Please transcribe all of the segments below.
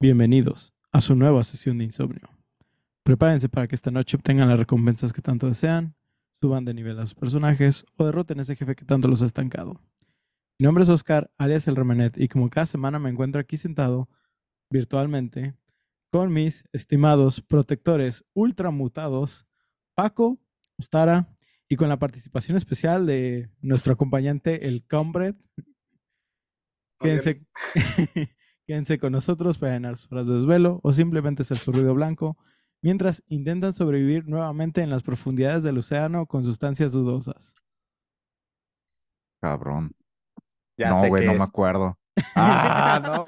Bienvenidos a su nueva sesión de insomnio. Prepárense para que esta noche obtengan las recompensas que tanto desean, suban de nivel a sus personajes o derroten a ese jefe que tanto los ha estancado. Mi nombre es Oscar, alias el Remenet, y como cada semana me encuentro aquí sentado virtualmente con mis estimados protectores ultramutados, Paco, Ostara, y con la participación especial de nuestro acompañante, el Combrade. Quédense, quédense con nosotros para llenar sus horas de desvelo o simplemente ser su ruido blanco mientras intentan sobrevivir nuevamente en las profundidades del océano con sustancias dudosas. Cabrón. Ya no, güey, no me acuerdo. Ah, no.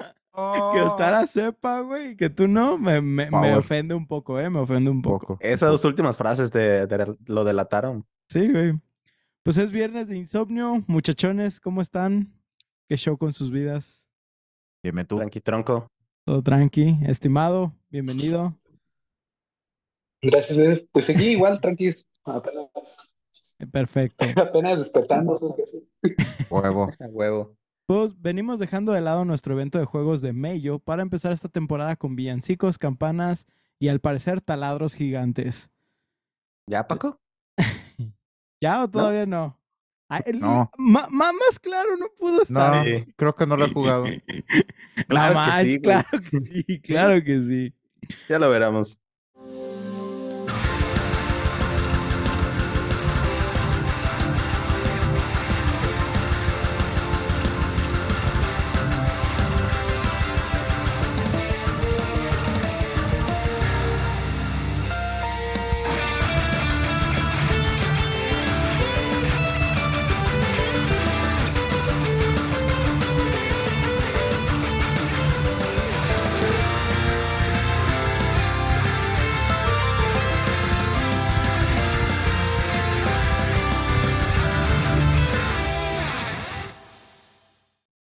Que Ostara sepa, güey, que tú no, me, me, me ofende un poco, ¿eh? Me ofende un poco. Poco. Esas dos últimas frases de, de- lo delataron. Sí, güey. Pues es viernes de insomnio. Muchachones, ¿cómo están? ¿Qué show con sus vidas? Dime tú. Tranqui tronco. Todo tranqui. Estimado, bienvenido. Gracias, es- pues seguí igual, tranquilos, apenas, Eh, Perfecto. apenas despertando. eso que sí. Huevo. Huevo. Pues venimos dejando de lado nuestro evento de juegos de Mayo para empezar esta temporada con villancicos, campanas y al parecer taladros gigantes. ¿Ya, Paco? ¿Ya o todavía no? No. ma- ma- más claro no pudo estar. No, creo que no lo he jugado. Claro que sí, claro que sí, claro que sí. Ya lo veremos.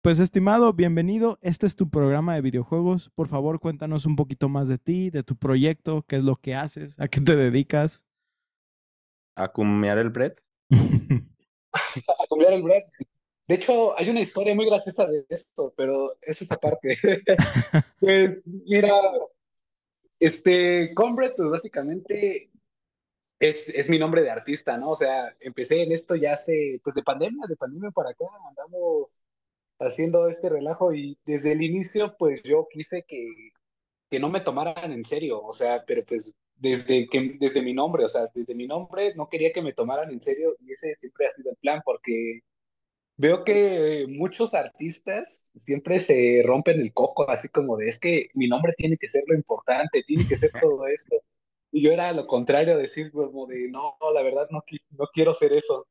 Pues estimado, bienvenido. Este es tu programa de videojuegos. Por favor, cuéntanos un poquito más de ti, de tu proyecto, qué es lo que haces, a qué te dedicas. A cumear el bread. A cambiar el bread. De hecho, hay una historia muy graciosa de esto, pero es esa parte. Pues, mira, este, Comrade, pues básicamente es, es mi nombre de artista, ¿no? O sea, empecé en esto ya hace, pues de pandemia, de pandemia para acá, andamos haciendo este relajo y desde el inicio, pues yo quise que, que no me tomaran en serio, o sea, pero pues desde que, desde mi nombre, o sea, desde mi nombre no quería que me tomaran en serio y ese siempre ha sido el plan porque veo que muchos artistas siempre se rompen el coco, así como de, es que mi nombre tiene que ser lo importante, tiene que ser todo esto. Y yo era lo contrario, decir como de, no, la verdad no, no quiero ser eso.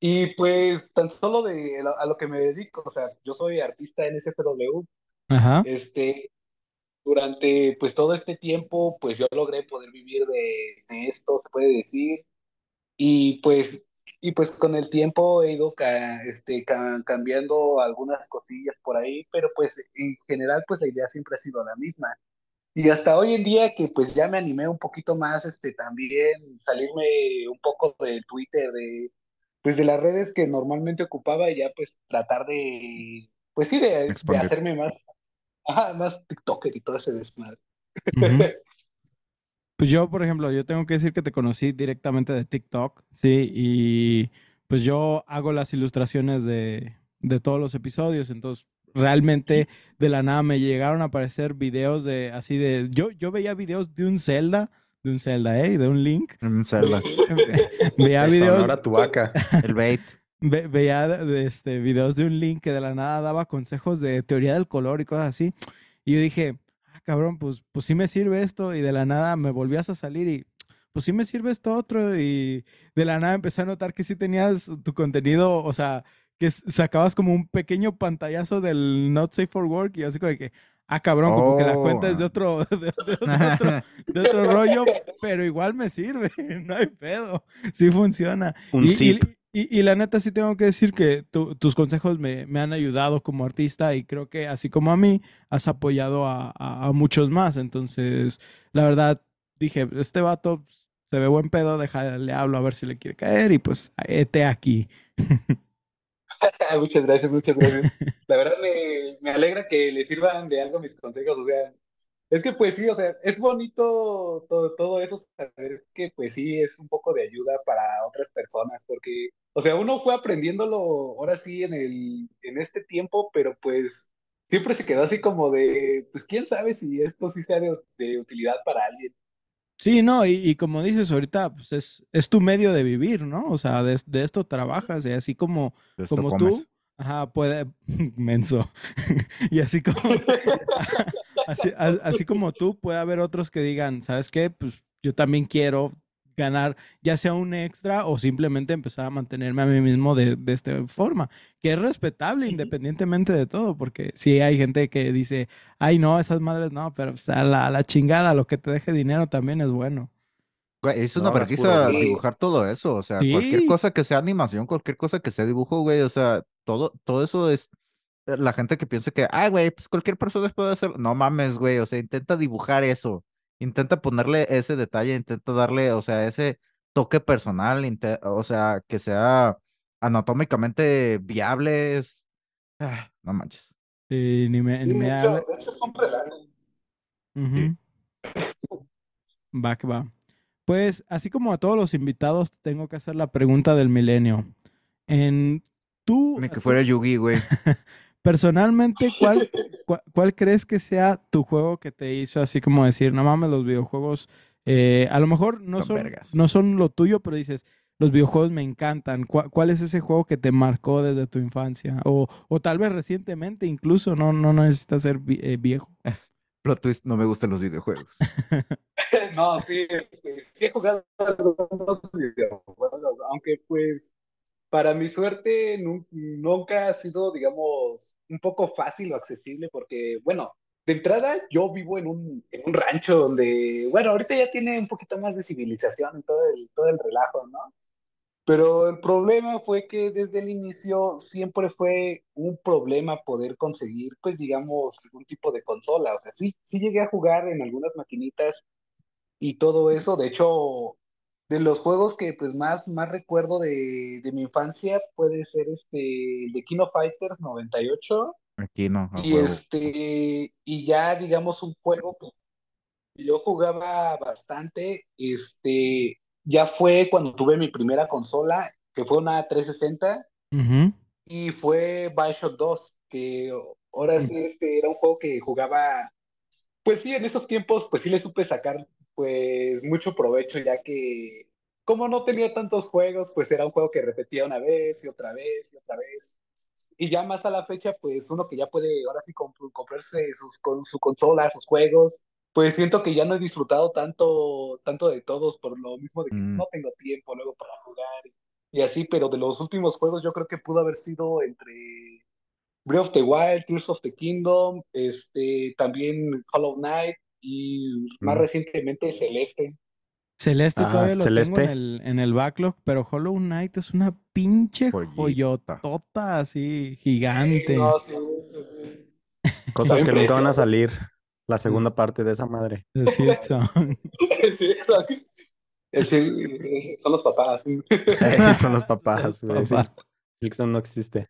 Y pues tan solo de a lo que me dedico, o sea, yo soy artista en SFW, Ajá. este, durante pues todo este tiempo, pues yo logré poder vivir de, de esto, se puede decir, y pues, y pues con el tiempo he ido ca- este, ca- cambiando algunas cosillas por ahí, pero pues en general pues la idea siempre ha sido la misma. Y hasta hoy en día que pues ya me animé un poquito más, este, también salirme un poco de Twitter, de, pues de las redes que normalmente ocupaba y ya pues tratar de, pues sí, de, hacerme más, ajá, más TikToker y todo ese desmadre. Pues yo, por ejemplo, yo tengo que decir que te conocí directamente de TikTok, sí, y pues yo hago las ilustraciones de, de todos los episodios, entonces realmente de la nada me llegaron a aparecer videos de así de, yo, yo veía videos de un Zelda, de un Zelda, ¿eh? De un Link. Un Zelda. veía De videos, Sonora Tubaca. El bait. ve- veía este, videos de un Link que de la nada daba consejos de teoría del color y cosas así. Y yo dije, ah, cabrón, pues, pues sí me sirve esto. Y de la nada me volvías a salir y pues sí me sirve esto otro. Y de la nada empecé a notar que sí tenías tu contenido, o sea, que sacabas como un pequeño pantallazo del Not Safe for Work y así como de que, ah, cabrón, como que la cuenta es de Oh. otro, de, de- de otro, de otro rollo, pero igual me sirve, no hay pedo, sí funciona. Un Y, zip. y- y la neta sí tengo que decir que tu- tus consejos me, me han ayudado como artista y creo que así como a mí, has apoyado a, a- a muchos más. Entonces, la verdad, dije, este vato se ve buen pedo, déjale hablo a ver si le quiere caer y pues, este aquí. Muchas gracias, muchas gracias. La verdad me, me alegra que le sirvan de algo mis consejos, o sea, es que pues sí, o sea, es bonito todo, todo eso, saber que pues sí es un poco de ayuda para otras personas, porque, o sea, uno fue aprendiéndolo ahora sí en el, en este tiempo, pero pues siempre se quedó así como de, pues quién sabe si esto sí sea de, de utilidad para alguien. Sí, no, y, y como dices ahorita, pues es, es tu medio de vivir, ¿no? O sea, de, de esto trabajas, y así como, como comes. tú, ajá, puede, menso, y así como, así, a- así como tú, puede haber otros que digan, ¿sabes qué? Pues yo también quiero ganar, ya sea un extra o simplemente empezar a mantenerme a mí mismo de, de esta forma, que es respetable Ujú. independientemente de todo, porque sí hay gente que dice, ay, no, esas madres no, pero pues, a la, a la chingada, lo que te deje dinero también es bueno. Güey, es una No, vergüenza dibujar todo eso, o sea, cualquier Sí. cosa que sea animación, cualquier cosa que sea dibujo, güey, o sea, todo, todo eso es eh, la gente que piensa que, ay, güey, pues cualquier persona puede hacer, no mames, güey, o sea, intenta dibujar eso, intenta ponerle ese detalle, intenta darle, o sea, ese toque personal, o sea, que sea anatómicamente viable, es- ah, no manches. Sí, ni me, Sí, ni me de hecho, de hecho es un relajo. Ujú. Va que va. Pues, así como a todos los invitados, tengo que hacer la pregunta del milenio. En tú, Ni que tú- fuera Yugi, güey. personalmente, ¿cuál, crees que sea tu juego que te hizo así como decir, no mames, los videojuegos, eh, a lo mejor no Son vergas. no son lo tuyo, pero dices, los videojuegos me encantan. ¿Cuál, cuál es ese juego que te marcó desde tu infancia? O, o tal vez recientemente, incluso, no, no necesitas ser vi- eh, viejo. Plot twist, no me gustan los videojuegos. No, sí, este, sí he jugado algunos videojuegos, aunque pues para mi suerte nu- nunca ha sido, digamos, un poco fácil o accesible porque, bueno, de entrada yo vivo en un, en un rancho donde, bueno, ahorita ya tiene un poquito más de civilización y todo el, todo el relajo, ¿no? Pero el problema fue que desde el inicio siempre fue un problema poder conseguir, pues digamos, algún tipo de consola. O sea, sí, sí llegué a jugar en algunas maquinitas y todo eso. De hecho, de los juegos que pues más, más recuerdo de, de mi infancia puede ser este, el de Kino Fighters 98 Aquí no, y este, y ya digamos un juego que yo jugaba bastante, este, ya fue cuando tuve mi primera consola, que fue una 360 Ujú. y fue Bioshock 2, que ahora sí este era un juego que jugaba, pues sí, en esos tiempos, pues sí le supe sacar pues mucho provecho, ya que como no tenía tantos juegos, pues era un juego que repetía una vez y otra vez y otra vez. Y ya más a la fecha, pues uno que ya puede ahora sí comp- comprarse sus, con su consola, sus juegos, pues siento que ya no he disfrutado tanto, tanto de todos por lo mismo de que Mm. no tengo tiempo luego para jugar y así, pero de los últimos juegos yo creo que pudo haber sido entre Breath of the Wild, Tears of the Kingdom, este, también Hollow Knight y más Mm. recientemente Celeste. Celeste Ah, todavía lo tengo en el, en el backlog, pero Hollow Knight es una pinche Joyita. joyotota así, gigante. No, sí, sí, sí. Cosas que nunca van a salir. La segunda parte de esa madre. El Silk Song. Sí, son los papás. Son los papás, sí. papás. Silksong no existe.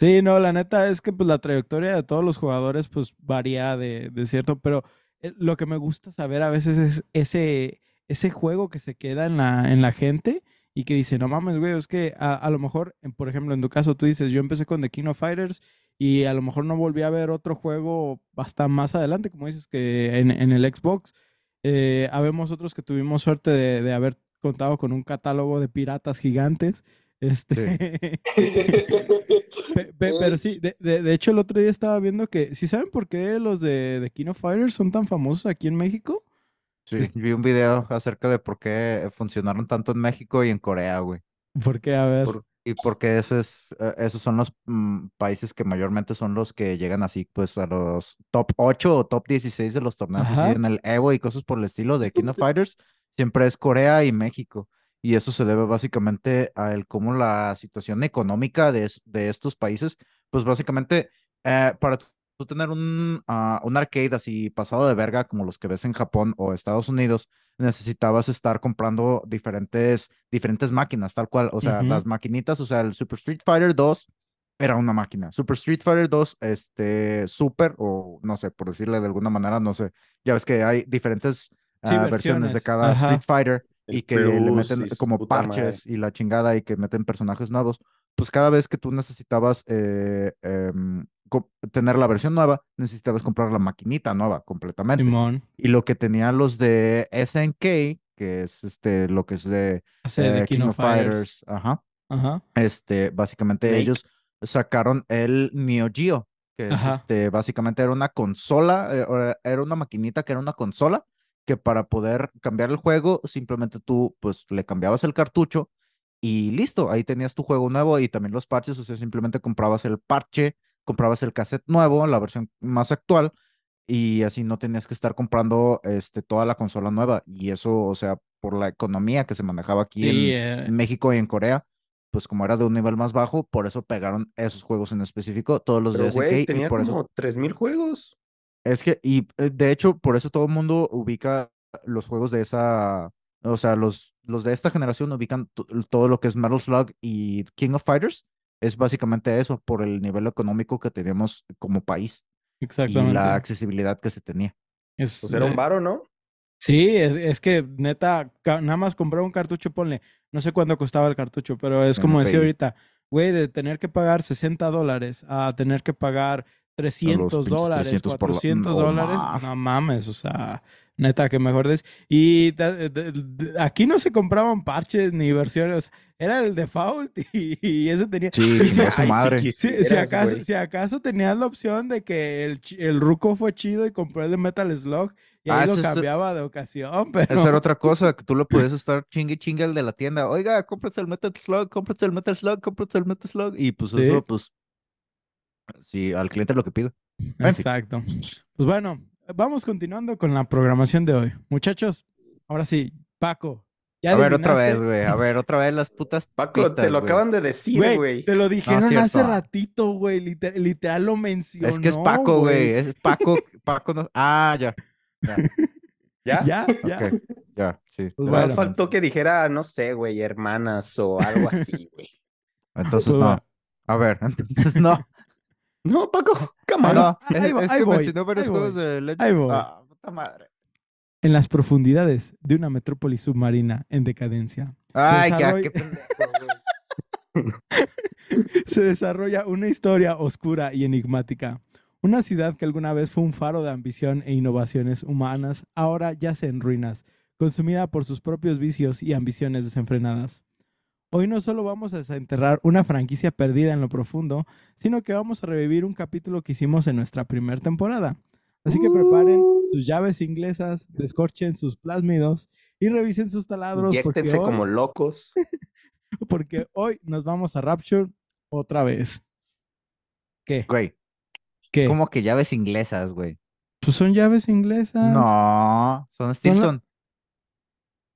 Sí, no, la neta es que pues la trayectoria de todos los jugadores pues varía de, cierto, pero eh, lo que me gusta saber a veces es ese, ese juego que se queda en la, en la gente y que dice, no mames, güey, es que a, a lo mejor, por ejemplo, en tu caso tú dices, yo empecé con The King of Fighters y a lo mejor no volví a ver otro juego hasta más adelante, como dices, que en, en el Xbox. Eh, habemos otros que tuvimos suerte de, de haber contado con un catálogo de piratas gigantes. Este, Pe- pe- pero sí, de, de- de hecho el otro día estaba viendo que, ¿sí saben por qué los de, de King of Fighters son tan famosos aquí en México? Sí, Es- vi un video acerca de por qué funcionaron tanto en México y en Corea, güey. Porque, a ver, Por- y porque es, eh, esos son los mm, países que mayormente son los que llegan así, pues a los top 8 o top 16 de los torneos así en el Evo y cosas por el estilo de King of Fighters, siempre es Corea y México. Y eso se debe básicamente a el cómo la situación económica de, de estos países, pues básicamente eh, para tú tener un, ah, un arcade así pasado de verga como los que ves en Japón o Estados Unidos, necesitabas estar comprando diferentes, diferentes máquinas, tal cual. O sea, las maquinitas, o sea, el Super Street Fighter 2 era una máquina. Super Street Fighter 2, este, Super, o no sé, por decirle de alguna manera, no sé. Ya ves que hay diferentes Sí, ah, versiones de cada Ajá. Street Fighter y que le Plus meten y su como puta madre. parches y la chingada y que meten personajes nuevos. Pues cada vez que tú necesitabas eh, co- tener la versión nueva, necesitabas comprar la maquinita nueva completamente. Simón. Y lo que tenían los de SNK, que es este, lo que es de Hace de eh, King, of Fighters. ajá, Ajá. este, básicamente ellos sacaron el Neo Geo, que es, este, básicamente era una consola, eh, era una maquinita que era una consola, que para poder cambiar el juego, simplemente tú, pues, le cambiabas el cartucho y listo, ahí tenías tu juego nuevo y también los parches, o sea, simplemente comprabas el parche, comprabas el cassette nuevo, la versión más actual, y así no tenías que estar comprando, este, toda la consola nueva, y eso, o sea, por la economía que se manejaba aquí en, eh, en México y en Corea, pues como era de un nivel más bajo, por eso pegaron esos juegos en específico, todos los Pero, de SNK, y tenía por eso como 3000 juegos. Es que, y eh, de hecho, por eso todo el mundo ubica los juegos de esa, o sea, los, los de esta generación ubican to- todo lo que es Metal Slug y King of Fighters, es básicamente eso, por el nivel económico que teníamos como país y exactamente. la accesibilidad que se tenía. Es, Pues era un eh, varo, ¿no? Sí, es, es que neta, nada más comprar un cartucho, ponle, no sé cuánto costaba el cartucho, pero es como decía ahorita, güey, de tener que pagar 60 dólares a tener que pagar 300 pinches dólares, 300 por la- 400 o dólares, más. no mames, o sea, neta, que mejor des. Y de- de- de- aquí no se compraban parches ni versiones, era el default y, y ese tenía... Sí, y si- su madre. si, acaso, si acaso tenías la opción de que el, el ruco fue chido y compró el de Metal Slug y Ah, ahí lo es- cambiaba de ocasión, pero... Esa era otra cosa, que tú le podías estar chingue chingue al de la tienda, oiga, cómprate el Metal Slug, cómprate el Metal Slug, cómprate el Metal Slug, y pues Sí. eso, pues, sí, al cliente lo que fin. Exacto. Pues bueno, vamos continuando con la programación de hoy. Muchachos, ahora sí, Paco. ¿ya A ver, otra vez, güey. A ver, otra vez las putas Paco, pistas, te lo acaban de decir, Güey, güey. te lo dijeron hace ratito, güey. liter- literal lo mencionó. Es que es Paco, güey. Es Paco, Paco no... Ah, ya. Ya, ¿Ya? Ya, ya. sí. Pues más faltó que dijera, no sé, güey, hermanas o algo así, güey. Entonces Pues no. A ver, entonces no. No, Paco, cámara. No, ahí es, va- es ahí que voy, mencionó varios ahí juegos voy, de Legend. ahí voy. Ah, puta madre. En las profundidades de una metrópoli submarina en decadencia, Ay, desarrolla- qué pendejo, se desarrolla una historia oscura y enigmática. Una ciudad que alguna vez fue un faro de ambición e innovaciones humanas, ahora yace en ruinas, consumida por sus propios vicios y ambiciones desenfrenadas. Hoy no solo vamos a desenterrar una franquicia perdida en lo profundo, sino que vamos a revivir un capítulo que hicimos en nuestra primera temporada. Así que preparen sus llaves inglesas, descorchen sus plásmidos y revisen sus taladros porque Inyéctense hoy, como locos. porque hoy nos vamos a Rapture otra vez. ¿Qué? Güey, ¿Qué? como que llaves inglesas, güey. Pues son llaves inglesas. No, son Stilson.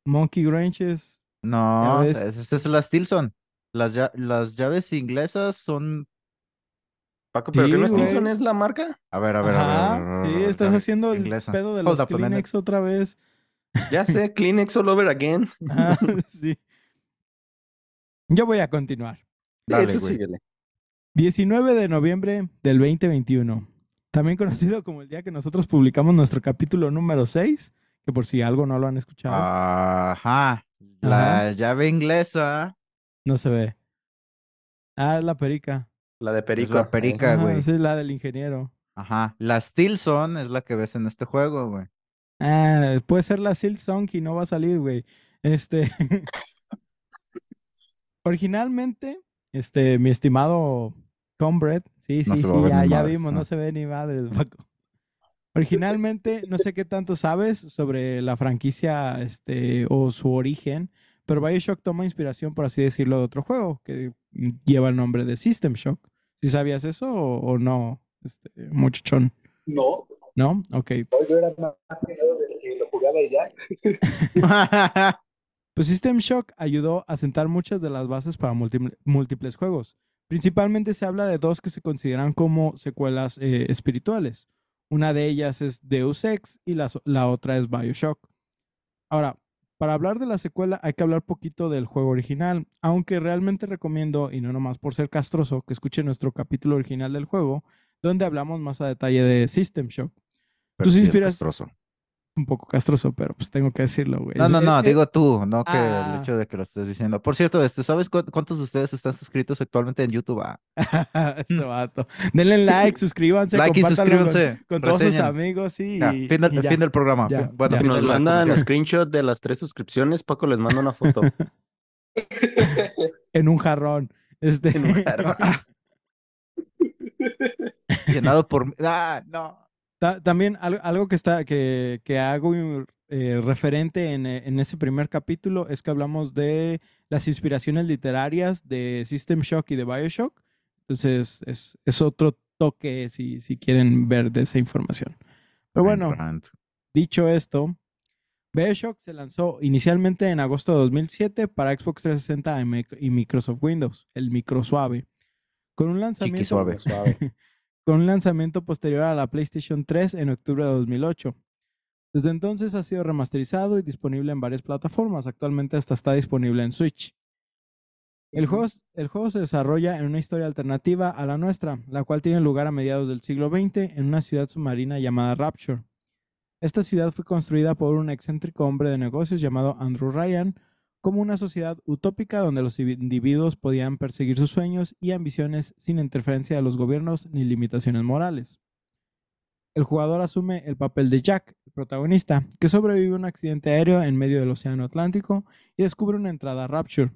Monkey Granches. No, ves. es- esa es la Stilson. Las, las llaves inglesas son. Paco, ¿pero Sí, que no güey. Stinson es la marca? A ver, a ver, a ver, a ver. Ajá, a ver, a sí, ver, estás haciendo el inglesa. pedo de Hold los. Kleenex otra vez. Ya sé, Kleenex all over again. Sí. Yo voy a continuar. Dale, Sí, tú síguele. 19 de noviembre del 2021. También conocido como el día que nosotros publicamos nuestro capítulo número 6, que por si algo no lo han escuchado, Ajá. La llave inglesa no se ve. Ah, es la perica. La de Perico. la perica. Ajá, güey. sí, es la del ingeniero. Ajá. La Stilson es la que ves en este juego, güey. Ah, puede ser la Silk Song y no va a salir, güey. Este. Originalmente, este, mi estimado Combrad, sí, No sí, sí, ya, ya madres, vimos, no. ¿no? se ve ni madres, Paco. Originalmente, no sé qué tanto sabes sobre la franquicia, este, o su origen, pero Bioshock toma inspiración, por así decirlo, de otro juego que lleva el nombre de System Shock. ¿Sí sabías eso o, o no, este, muchachón? No, ¿No? Ok. no, yo era más del que lo jugaba y ya. Pues System Shock ayudó a sentar muchas de las bases para múltiple- múltiples juegos. Principalmente se habla de dos que se consideran como secuelas eh, espirituales. Una de ellas es Deus Ex y la, otra es Bioshock. Ahora, Para hablar de la secuela hay que hablar poquito del juego original, aunque realmente recomiendo, y no nomás por ser castroso, que escuchen nuestro capítulo original del juego, donde hablamos más a detalle de System Shock. Pero Tus sí es inspiras- castroso. Un poco castroso, pero pues tengo que decirlo, güey. No, no, no, digo tú, no que ah. el hecho de que lo estés diciendo. Por cierto, este, ¿sabes cu- cuántos de ustedes están suscritos actualmente en YouTube? Ah, este vato. Denle like, suscríbanse, like y con- suscríbanse. con, todos sus amigos, sí. Ya, y- fin, del, y ya. fin del programa. Ya, Fin- bueno, Nos mandan screenshot de las tres suscripciones, Paco les manda una foto. En un jarrón. Este... En un jarrón. Llenado por... Ah, no. Ta- También al- algo que está que, que hago eh, referente en, eh, en ese primer capítulo es que hablamos de las inspiraciones literarias de System Shock y de Bioshock. Entonces es, es otro toque si, si quieren ver de esa información. Pero bueno, dicho esto, Bioshock se lanzó inicialmente en agosto de 2007 para Xbox 360 y Mic- y Microsoft Windows, el micro suave. Con un lanzamiento suave. Suave. Con un lanzamiento posterior a la PlayStation 3 en octubre de 2008. Desde entonces ha sido remasterizado y disponible en varias plataformas. Actualmente hasta está disponible en Switch. El juego, el juego se desarrolla en una historia alternativa a la nuestra, la cual tiene lugar a mediados del siglo XX en una ciudad submarina llamada Rapture. Esta ciudad fue construida por un excéntrico hombre de negocios llamado Andrew Ryan como una sociedad utópica donde los individuos podían perseguir sus sueños y ambiciones sin interferencia de los gobiernos ni limitaciones morales. El jugador asume el papel de Jack, el protagonista, que sobrevive a un accidente aéreo en medio del Océano Atlántico y descubre una entrada a Rapture.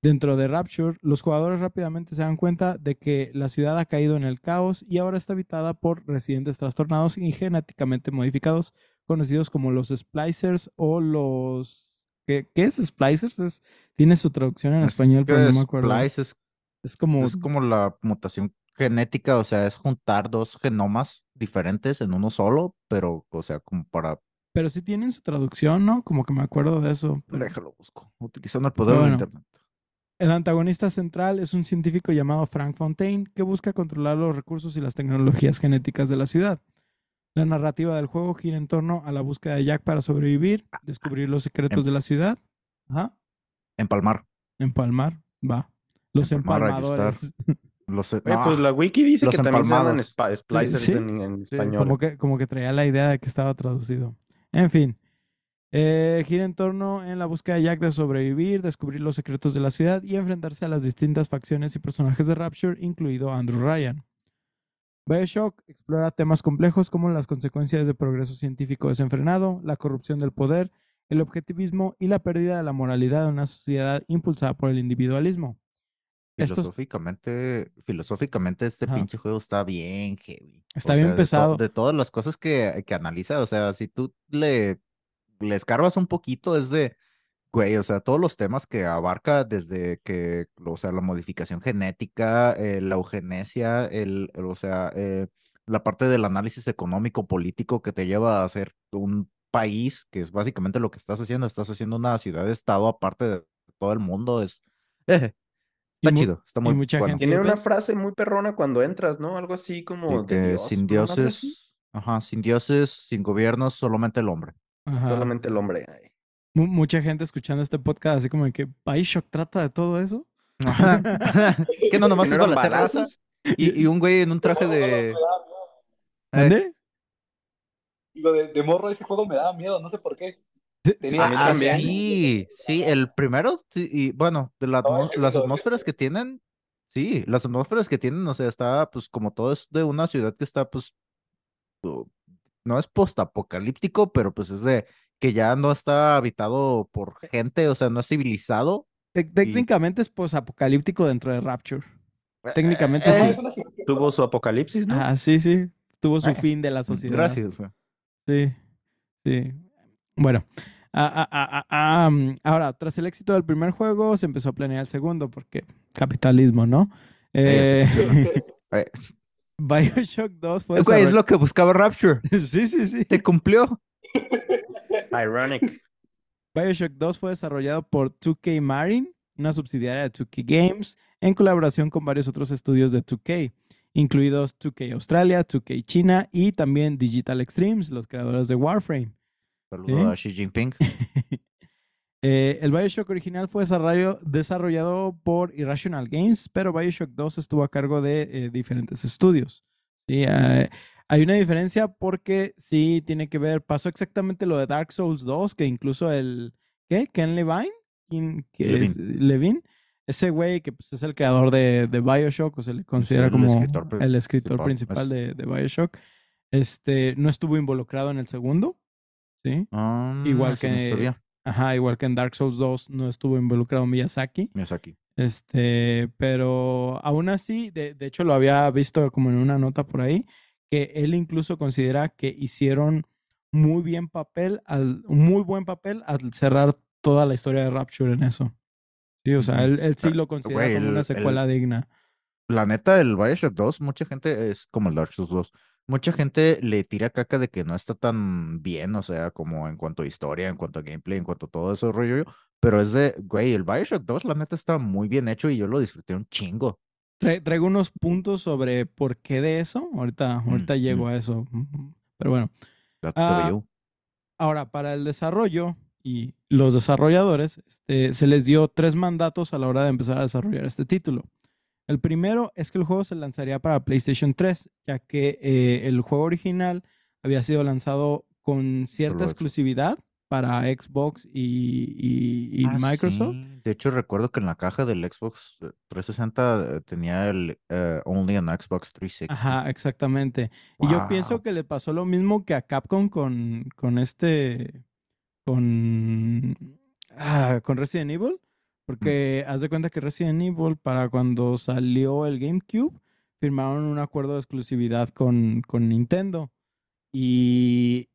Dentro de Rapture, los jugadores rápidamente se dan cuenta de que la ciudad ha caído en el caos y ahora está habitada por residentes trastornados y genéticamente modificados, conocidos como los Splicers o los... ¿Qué, qué es Splicers? Es... Tiene su traducción en Es español, pero no me acuerdo. splice es, Es como... es como la mutación genética, o sea, es juntar dos genomas diferentes en uno solo, pero, o sea, como para... Pero sí tienen su traducción, ¿no? Como que me acuerdo de eso. pero- Déjalo busco. Utilizando el poder del internet. El antagonista central es un científico llamado Frank Fontaine que busca controlar los recursos y las tecnologías genéticas de la ciudad. La narrativa del juego gira en torno a la búsqueda de Jack para sobrevivir, descubrir los secretos de la ciudad. Ajá. Empalmar. Empalmar. Va. Los Empalmar, empalmadores. Los, Oye, no, pues la wiki dice que también se llaman empalmados. spa- splicers Sí. en, en Sí, español. Como que, como que traía la idea de que estaba traducido. En fin. Eh, gira en torno en la búsqueda de Jack de sobrevivir, descubrir los secretos de la ciudad y enfrentarse a las distintas facciones y personajes de Rapture, incluido Andrew Ryan. Bioshock explora temas complejos como las consecuencias del progreso científico desenfrenado, la corrupción del poder, el objetivismo y la pérdida de la moralidad de una sociedad impulsada por el individualismo. Estos- Filosóficamente, filosóficamente este Ajá. pinche juego está bien heavy. Está O bien sea, de to- pesado. De, todas las cosas que, que analiza, o sea, si tú le, le escarbas un poquito, es de, güey, o sea, todos los temas que abarca desde que, o sea, la modificación genética, eh, la eugenesia, el, el- o sea, eh, la parte del análisis económico, político que te lleva a ser un país, que es básicamente lo que estás haciendo, estás haciendo una ciudad-estado aparte de todo el mundo, es... eh, Y Está mu- chido, está muy mucha bueno. gente- Tiene una frase muy perrona cuando entras, ¿no? Algo así como De de Dios, sin dioses, ajá, sin dioses, sin gobiernos, solamente el hombre. Ajá. Solamente el hombre. ay. Mu- mucha gente escuchando este podcast así como de que Bioshock trata de todo eso. Que no nomás y, y un güey en un traje de... Miedo. Eh. Lo de, de morro ese juego me daba miedo, no sé por qué. Tenía mí Ah, también. sí, sí, el primero, sí, y bueno, de la No, las atmósferas que tienen, sí, las atmósferas que tienen, o sea, está, pues, como todo es de una ciudad que está, pues, no es postapocalíptico, pero pues es de que ya no está habitado por gente, o sea, no es civilizado. Te- Técnicamente es posapocalíptico dentro de Rapture. Eh, Técnicamente eh, sí. Tuvo su apocalipsis, ¿no? Ah, sí, sí. Tuvo su Eh, fin de la sociedad. Gracias. Sí, sí. Bueno, ah, ah, ah, ah, ah, ahora, tras el éxito del primer juego, se empezó a planear el segundo, porque capitalismo, ¿no? Eh, Eh, Bioshock 2 fue güey, es lo que buscaba Rapture. Sí, sí, sí. Se cumplió. Ironic. Bioshock 2 fue desarrollado por 2K Marine, una subsidiaria de 2K Games, en colaboración con varios otros estudios de 2K, incluidos 2K Australia, 2K China y también Digital Extremes, los creadores de Warframe. Saludo ¿Sí? a Xi Jinping. Eh, el Bioshock original fue desarrollado por Irrational Games, pero Bioshock 2 estuvo a cargo de eh, diferentes estudios. Sí, eh, hay una diferencia porque sí tiene que ver, pasó exactamente lo de Dark Souls 2, que incluso el, ¿qué? Ken Levine, ¿Quién- que es Levine, ese güey que pues, es el creador de, de Bioshock, o se le considera el como escritor el escritor principal, de, de Bioshock, este, no estuvo involucrado en el segundo, ¿sí? Ah, Igual no que-. Ajá, igual que en Dark Souls 2 no estuvo involucrado Miyazaki. Miyazaki. Este, pero aún así, de, de hecho lo había visto como en una nota por ahí, que él incluso considera que hicieron muy bien papel, al, un muy buen papel al cerrar toda la historia de Rapture en eso. Sí, o sea, él, él sí Ah, lo considera como el- una secuela digna. La neta, el Bioshock 2, mucha gente es como el Dark Souls 2. Mucha gente le tira caca de que no está tan bien, o sea, como en cuanto a historia, en cuanto a gameplay, en cuanto a todo eso rollo. Pero es de, güey, el Bioshock 2, la neta, está muy bien hecho y yo lo disfruté un chingo. Tra- traigo unos puntos sobre por qué de eso. Ahorita, ahorita Mm, llego mm. a eso. Pero bueno, Ah. Ahora, para el desarrollo y los desarrolladores, este, se les dio tres mandatos a la hora de empezar a desarrollar este título. El primero es que el juego se lanzaría para PlayStation 3, ya que eh, el juego original había sido lanzado con cierta exclusividad para Xbox y, y- y Ah, Microsoft. sí. De hecho, recuerdo que en la caja del Xbox eh, 360 eh, tenía el eh, Only on Xbox 360. Ajá, exactamente. Y yo pienso que le pasó lo mismo que a Capcom con, con este, con, ah, con Resident Evil, porque haz de cuenta que Resident Evil para cuando salió el GameCube firmaron un acuerdo de exclusividad con, con Nintendo y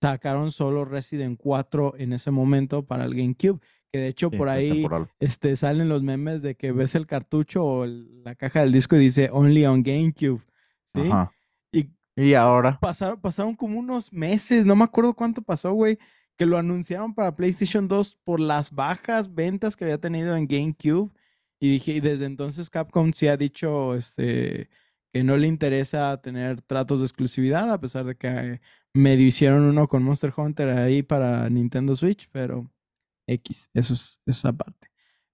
sacaron solo Resident 4 en ese momento para el GameCube, que de hecho Sí, por ahí temporal. este, salen los memes de que ves el cartucho o el- la caja del disco y dice Only on GameCube. ¿sí? Ajá. Y Y ahora, pasaron, pasaron como unos meses, no me acuerdo cuánto pasó, güey, que lo anunciaron para PlayStation 2 por las bajas ventas que había tenido en GameCube. Y dije, y desde entonces Capcom sí ha dicho este, que no le interesa tener tratos de exclusividad, a pesar de que medio hicieron uno con Monster Hunter ahí para Nintendo Switch, pero X, eso es, eso es aparte.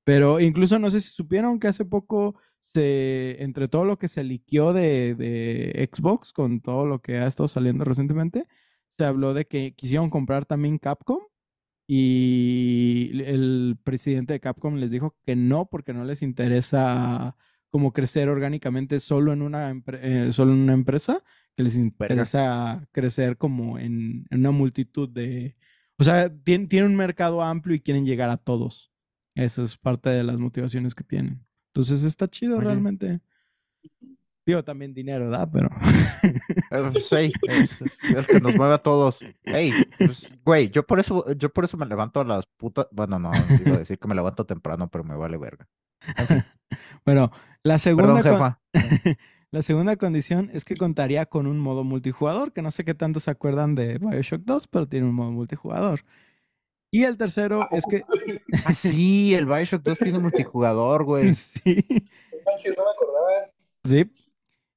Pero incluso no sé si supieron que hace poco se, entre todo lo que se liqueó de, de Xbox con todo lo que ha estado saliendo recientemente, se habló de que quisieron comprar también Capcom y el presidente de Capcom les dijo que no porque no les interesa como crecer orgánicamente solo en una, eh, solo en una empresa, que les interesa crecer como en, en una multitud de... O sea, tienen, tienen un mercado amplio y quieren llegar a todos. Eso es parte de las motivaciones que tienen. Entonces está chido Oye. realmente. Digo, también dinero, ¿verdad? Pero... eh, pues, sí, es, es el que nos mueve a todos. Ey, pues, güey, yo por eso, yo por eso me levanto a las putas. Bueno, no, iba a decir que me levanto temprano, pero me vale verga. Bueno, la segunda, Perdón, con- jefa. la segunda condición es que contaría con un modo multijugador, que no sé qué tanto se acuerdan de Bioshock 2, pero tiene un modo multijugador. Y el tercero es que... Ah, sí, el Bioshock 2 tiene multijugador, güey. sí, no me acordaba. sí.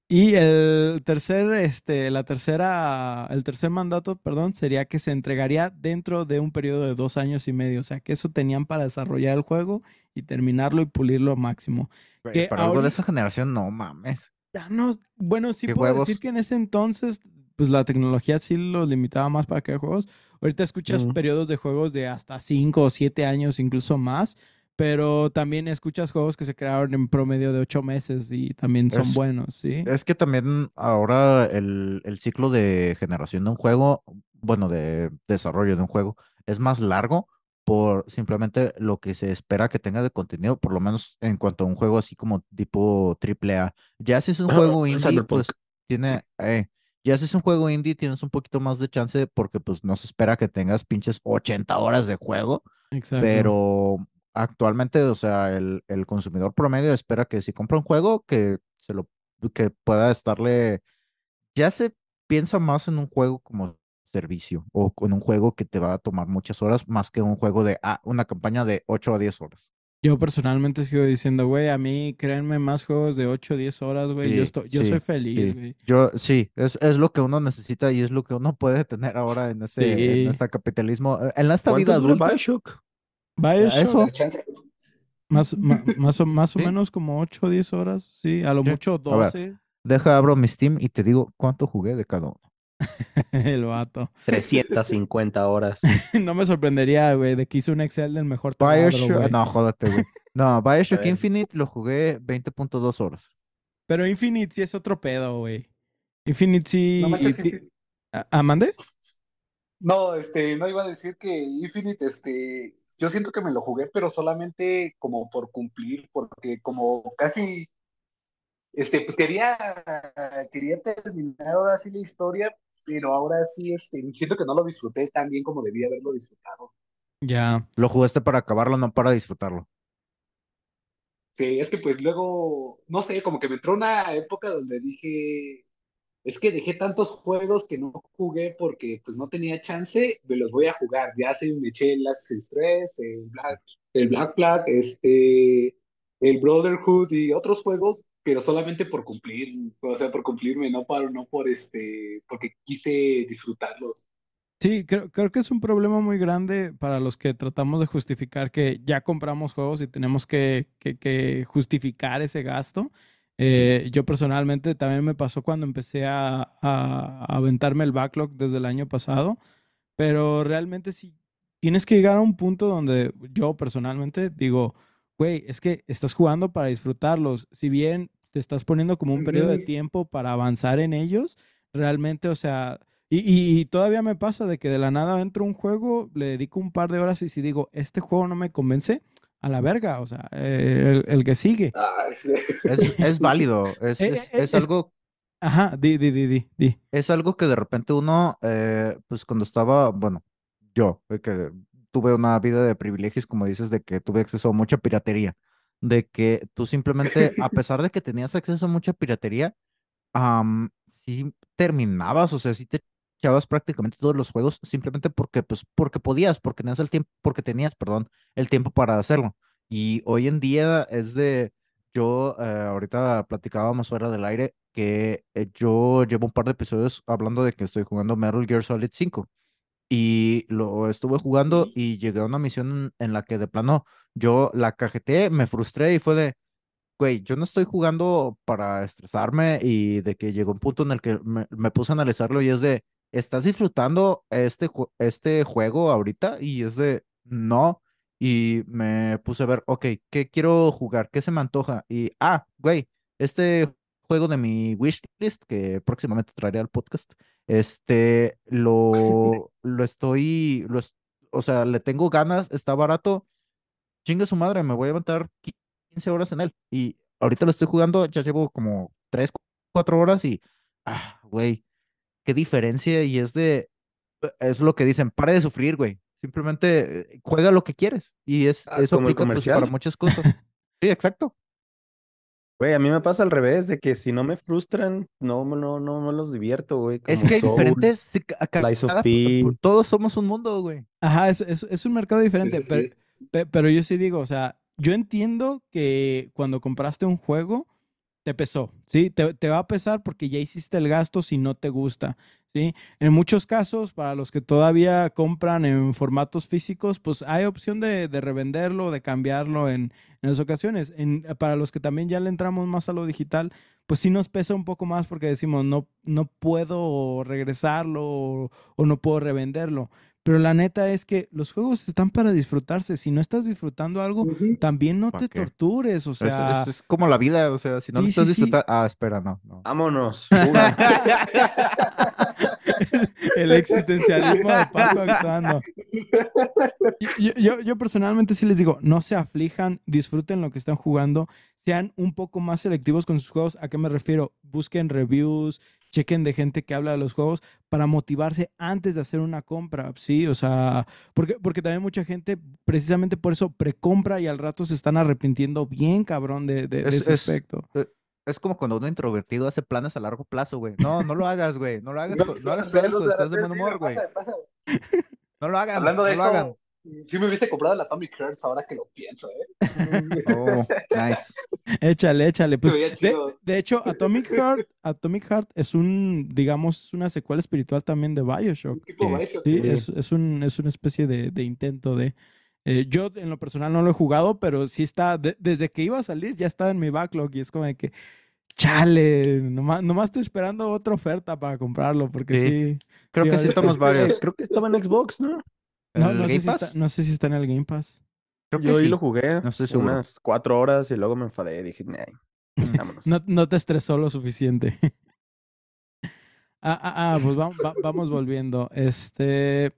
Y el tercer, este, la tercera, el tercer mandato, perdón, sería que se entregaría dentro de un periodo de dos años y medio. O sea, que eso tenían para desarrollar el juego y terminarlo y pulirlo al máximo. Que Pero algo de esa generación, no mames. Ya no, bueno, sí ¿Qué puedo decir que en ese entonces, pues la tecnología sí lo limitaba más para crear juegos. Ahorita escuchas periodos de juegos de hasta 5 o 7 años, incluso más, pero también escuchas juegos que se crearon en promedio de 8 meses y también son Es- buenos, ¿sí? Es que también ahora el, el ciclo de generación de un juego, bueno, de desarrollo de un juego, es más largo por simplemente lo que se espera que tenga de contenido, por lo menos en cuanto a un juego así como tipo AAA. Ya si es un juego indie, pues tiene, eh, ya si es un juego indie, tienes un poquito más de chance porque pues no se espera que tengas pinches 80 horas de juego. Exacto. Pero actualmente, o sea, el, el consumidor promedio espera que si compra un juego, que se lo que pueda estarle. Ya se piensa más en un juego como servicio o con un juego que te va a tomar muchas horas, más que un juego de ah, una campaña de 8 a 10 horas. Yo personalmente sigo diciendo, güey, a mí créanme más juegos de 8 o 10 horas, güey. yo Sí, estoy, yo sí, soy feliz, sí. güey. Yo sí, es, es lo que uno necesita y es lo que uno puede tener ahora en ese en Sí. este capitalismo, eh, en esta ¿Cuánto vida adulta. Bioshock? Bioshock, Eso. Más, más, o, más o Sí. menos como 8 o 10 horas, sí, a lo Sí. mucho A ver. 12, Deja, abro mi Steam y te digo cuánto jugué de cada uno. el vato. 350 horas. No me sorprendería, güey, de que hizo un Excel del mejor Bioshock, no, jódate, güey. No, Bioshock. Infinite lo jugué 20.2 horas. Pero Infinite sí es otro pedo, güey. Infinite sí... No manches, y ti- Infinite. ¿Ah, ah, mande? No, este, no iba a decir que Infinite, este, yo siento que me lo jugué, pero solamente como por cumplir, porque como casi, este, pues quería, quería terminar ahora sí la historia, pero ahora sí, este, siento que no lo disfruté tan bien como debía haberlo disfrutado. Ya. Lo jugaste para acabarlo, no para disfrutarlo. Sí, es que pues luego, no sé, como que me entró una época donde dije, es que dejé tantos juegos que no jugué porque pues no tenía chance, me los voy a jugar. Ya se me eché el Assassin's 3, el Black, el Black Flag, este, el Brotherhood y otros juegos, pero solamente por cumplir, o sea, por cumplirme, no por, no por este, porque quise disfrutarlos. Sí, creo, creo que es un problema muy grande para los que tratamos de justificar que ya compramos juegos y tenemos que, que- justificar ese gasto. Eh, yo personalmente también me pasó cuando empecé a, a- a aventarme el backlog desde el año pasado, pero realmente sí tienes que llegar a un punto donde yo personalmente digo, güey, es que estás jugando para disfrutarlos. Si bien te estás poniendo como un periodo de tiempo para avanzar en ellos, realmente, o sea, y, y- y todavía me pasa de que de la nada entro a un juego, le dedico un par de horas y si digo, este juego no me convence, a la verga, o sea, eh, el, el que sigue. Ah, sí. Es, es válido, es, Eh, es- eh, es es- algo, Ajá, di, di, di, di, di. es algo que de repente uno, eh, pues cuando estaba, bueno, yo, que tuve una vida de privilegios, como dices, de que tuve acceso a mucha piratería, de que tú simplemente, a pesar de que tenías acceso a mucha piratería, am, sí terminabas, o sea, sí te echabas prácticamente todos los juegos simplemente porque, pues, porque podías, porque tenías el tiempo, porque tenías, perdón, el tiempo para hacerlo. Y hoy en día es de, yo, eh, ahorita platicábamos fuera del aire que eh, yo llevo un par de episodios hablando de que estoy jugando Metal Gear Solid 5 y lo estuve jugando y llegué a una misión en, en la que de plano yo la cajeteé, me frustré y fue de, güey, yo no estoy jugando para estresarme y de que llegó un punto en el que me, me puse a analizarlo y es de, ¿estás disfrutando este, este juego ahorita? Y es de, no. Y me puse a ver, ok, ¿qué quiero jugar? ¿Qué se me antoja? Y, ah, güey, este juego de mi wishlist que próximamente traeré al podcast, este, lo, lo estoy, lo o sea, le tengo ganas, está barato, chingue su madre, me voy a aventar 15 horas en él. Y ahorita lo estoy jugando, ya llevo como 3, 4 horas y, ah, güey, qué diferencia. Y es de, eh, es lo que dicen, pare de sufrir, güey. Simplemente eh, juega lo que quieres. Y es, Ah, eso como el aplica pues, para comercial. muchas cosas. Sí, exacto. Güey, a mí me pasa al revés, de que si no me frustran, no, no, no me los divierto, güey. Es que hay diferentes, Souls, Lies of cada- P. todos somos un mundo, güey. Ajá, es, es, es un mercado diferente, pero, pero yo sí digo, o sea, yo entiendo que cuando compraste un juego, te pesó, ¿sí? Te, te va a pesar porque ya hiciste el gasto si no te gusta, ¿sí? En muchos casos, para los que todavía compran en formatos físicos, pues hay opción de, de revenderlo, de cambiarlo en, en las ocasiones. En, para los que también ya le entramos más a lo digital, pues sí nos pesa un poco más porque decimos, no, no puedo regresarlo o, o no puedo revenderlo. Pero la neta es que los juegos están para disfrutarse. Si no estás disfrutando algo, también no ¿Pa' te qué? tortures. O Es- sea, es, es como la vida, o sea, si no lo Sí, estás sí, sí. disfrutando. Ah, espera, no, no. Vámonos, el existencialismo de Paco actuando. Yo, yo- yo personalmente sí les digo, no se aflijan, disfruten lo que están jugando, sean un poco más selectivos con sus juegos. ¿A qué me refiero? Busquen reviews, chequen de gente que habla de los juegos para motivarse antes de hacer una compra, ¿sí? O sea, porque, porque también mucha gente precisamente por eso precompra y al rato se están arrepintiendo bien cabrón de, de- de Es- ese es- aspecto. Es como cuando uno introvertido hace planes a largo plazo, güey. No, no lo hagas, güey. No lo hagas, No, no hagas planes cuando estás de buen humor, güey. No lo hagan, Hablando de no lo hagan. eso, sí me hubiese comprado el Atomic Hearts ahora que lo pienso, ¿eh? Oh, nice. Échale, échale. Pues, de, hecho, Atomic Heart, Atomic Heart es un, digamos, es una secuela espiritual también de Bioshock. Un tipo Sí. Bioshock. Sí, Sí. es, es, un, es una especie de, de intento de. Eh, yo en lo personal no lo he jugado, pero sí está, de- desde que iba a salir ya estaba en mi backlog y es como de que, chale, nomás, nomás estoy esperando otra oferta para comprarlo porque Sí. sí. Creo que sí estamos varios. Creo que estaba en Xbox, ¿no? No, ¿El no, sé si está, Pass? no sé si está en el Game Pass. Creo que Yo ahí sí. lo jugué No estoy seguro. unas cuatro horas y luego me enfadé. Dije, "Nah, vámonos. No, no te estresó lo suficiente. ah, ah, ah, pues vamos, va- vamos volviendo. Este.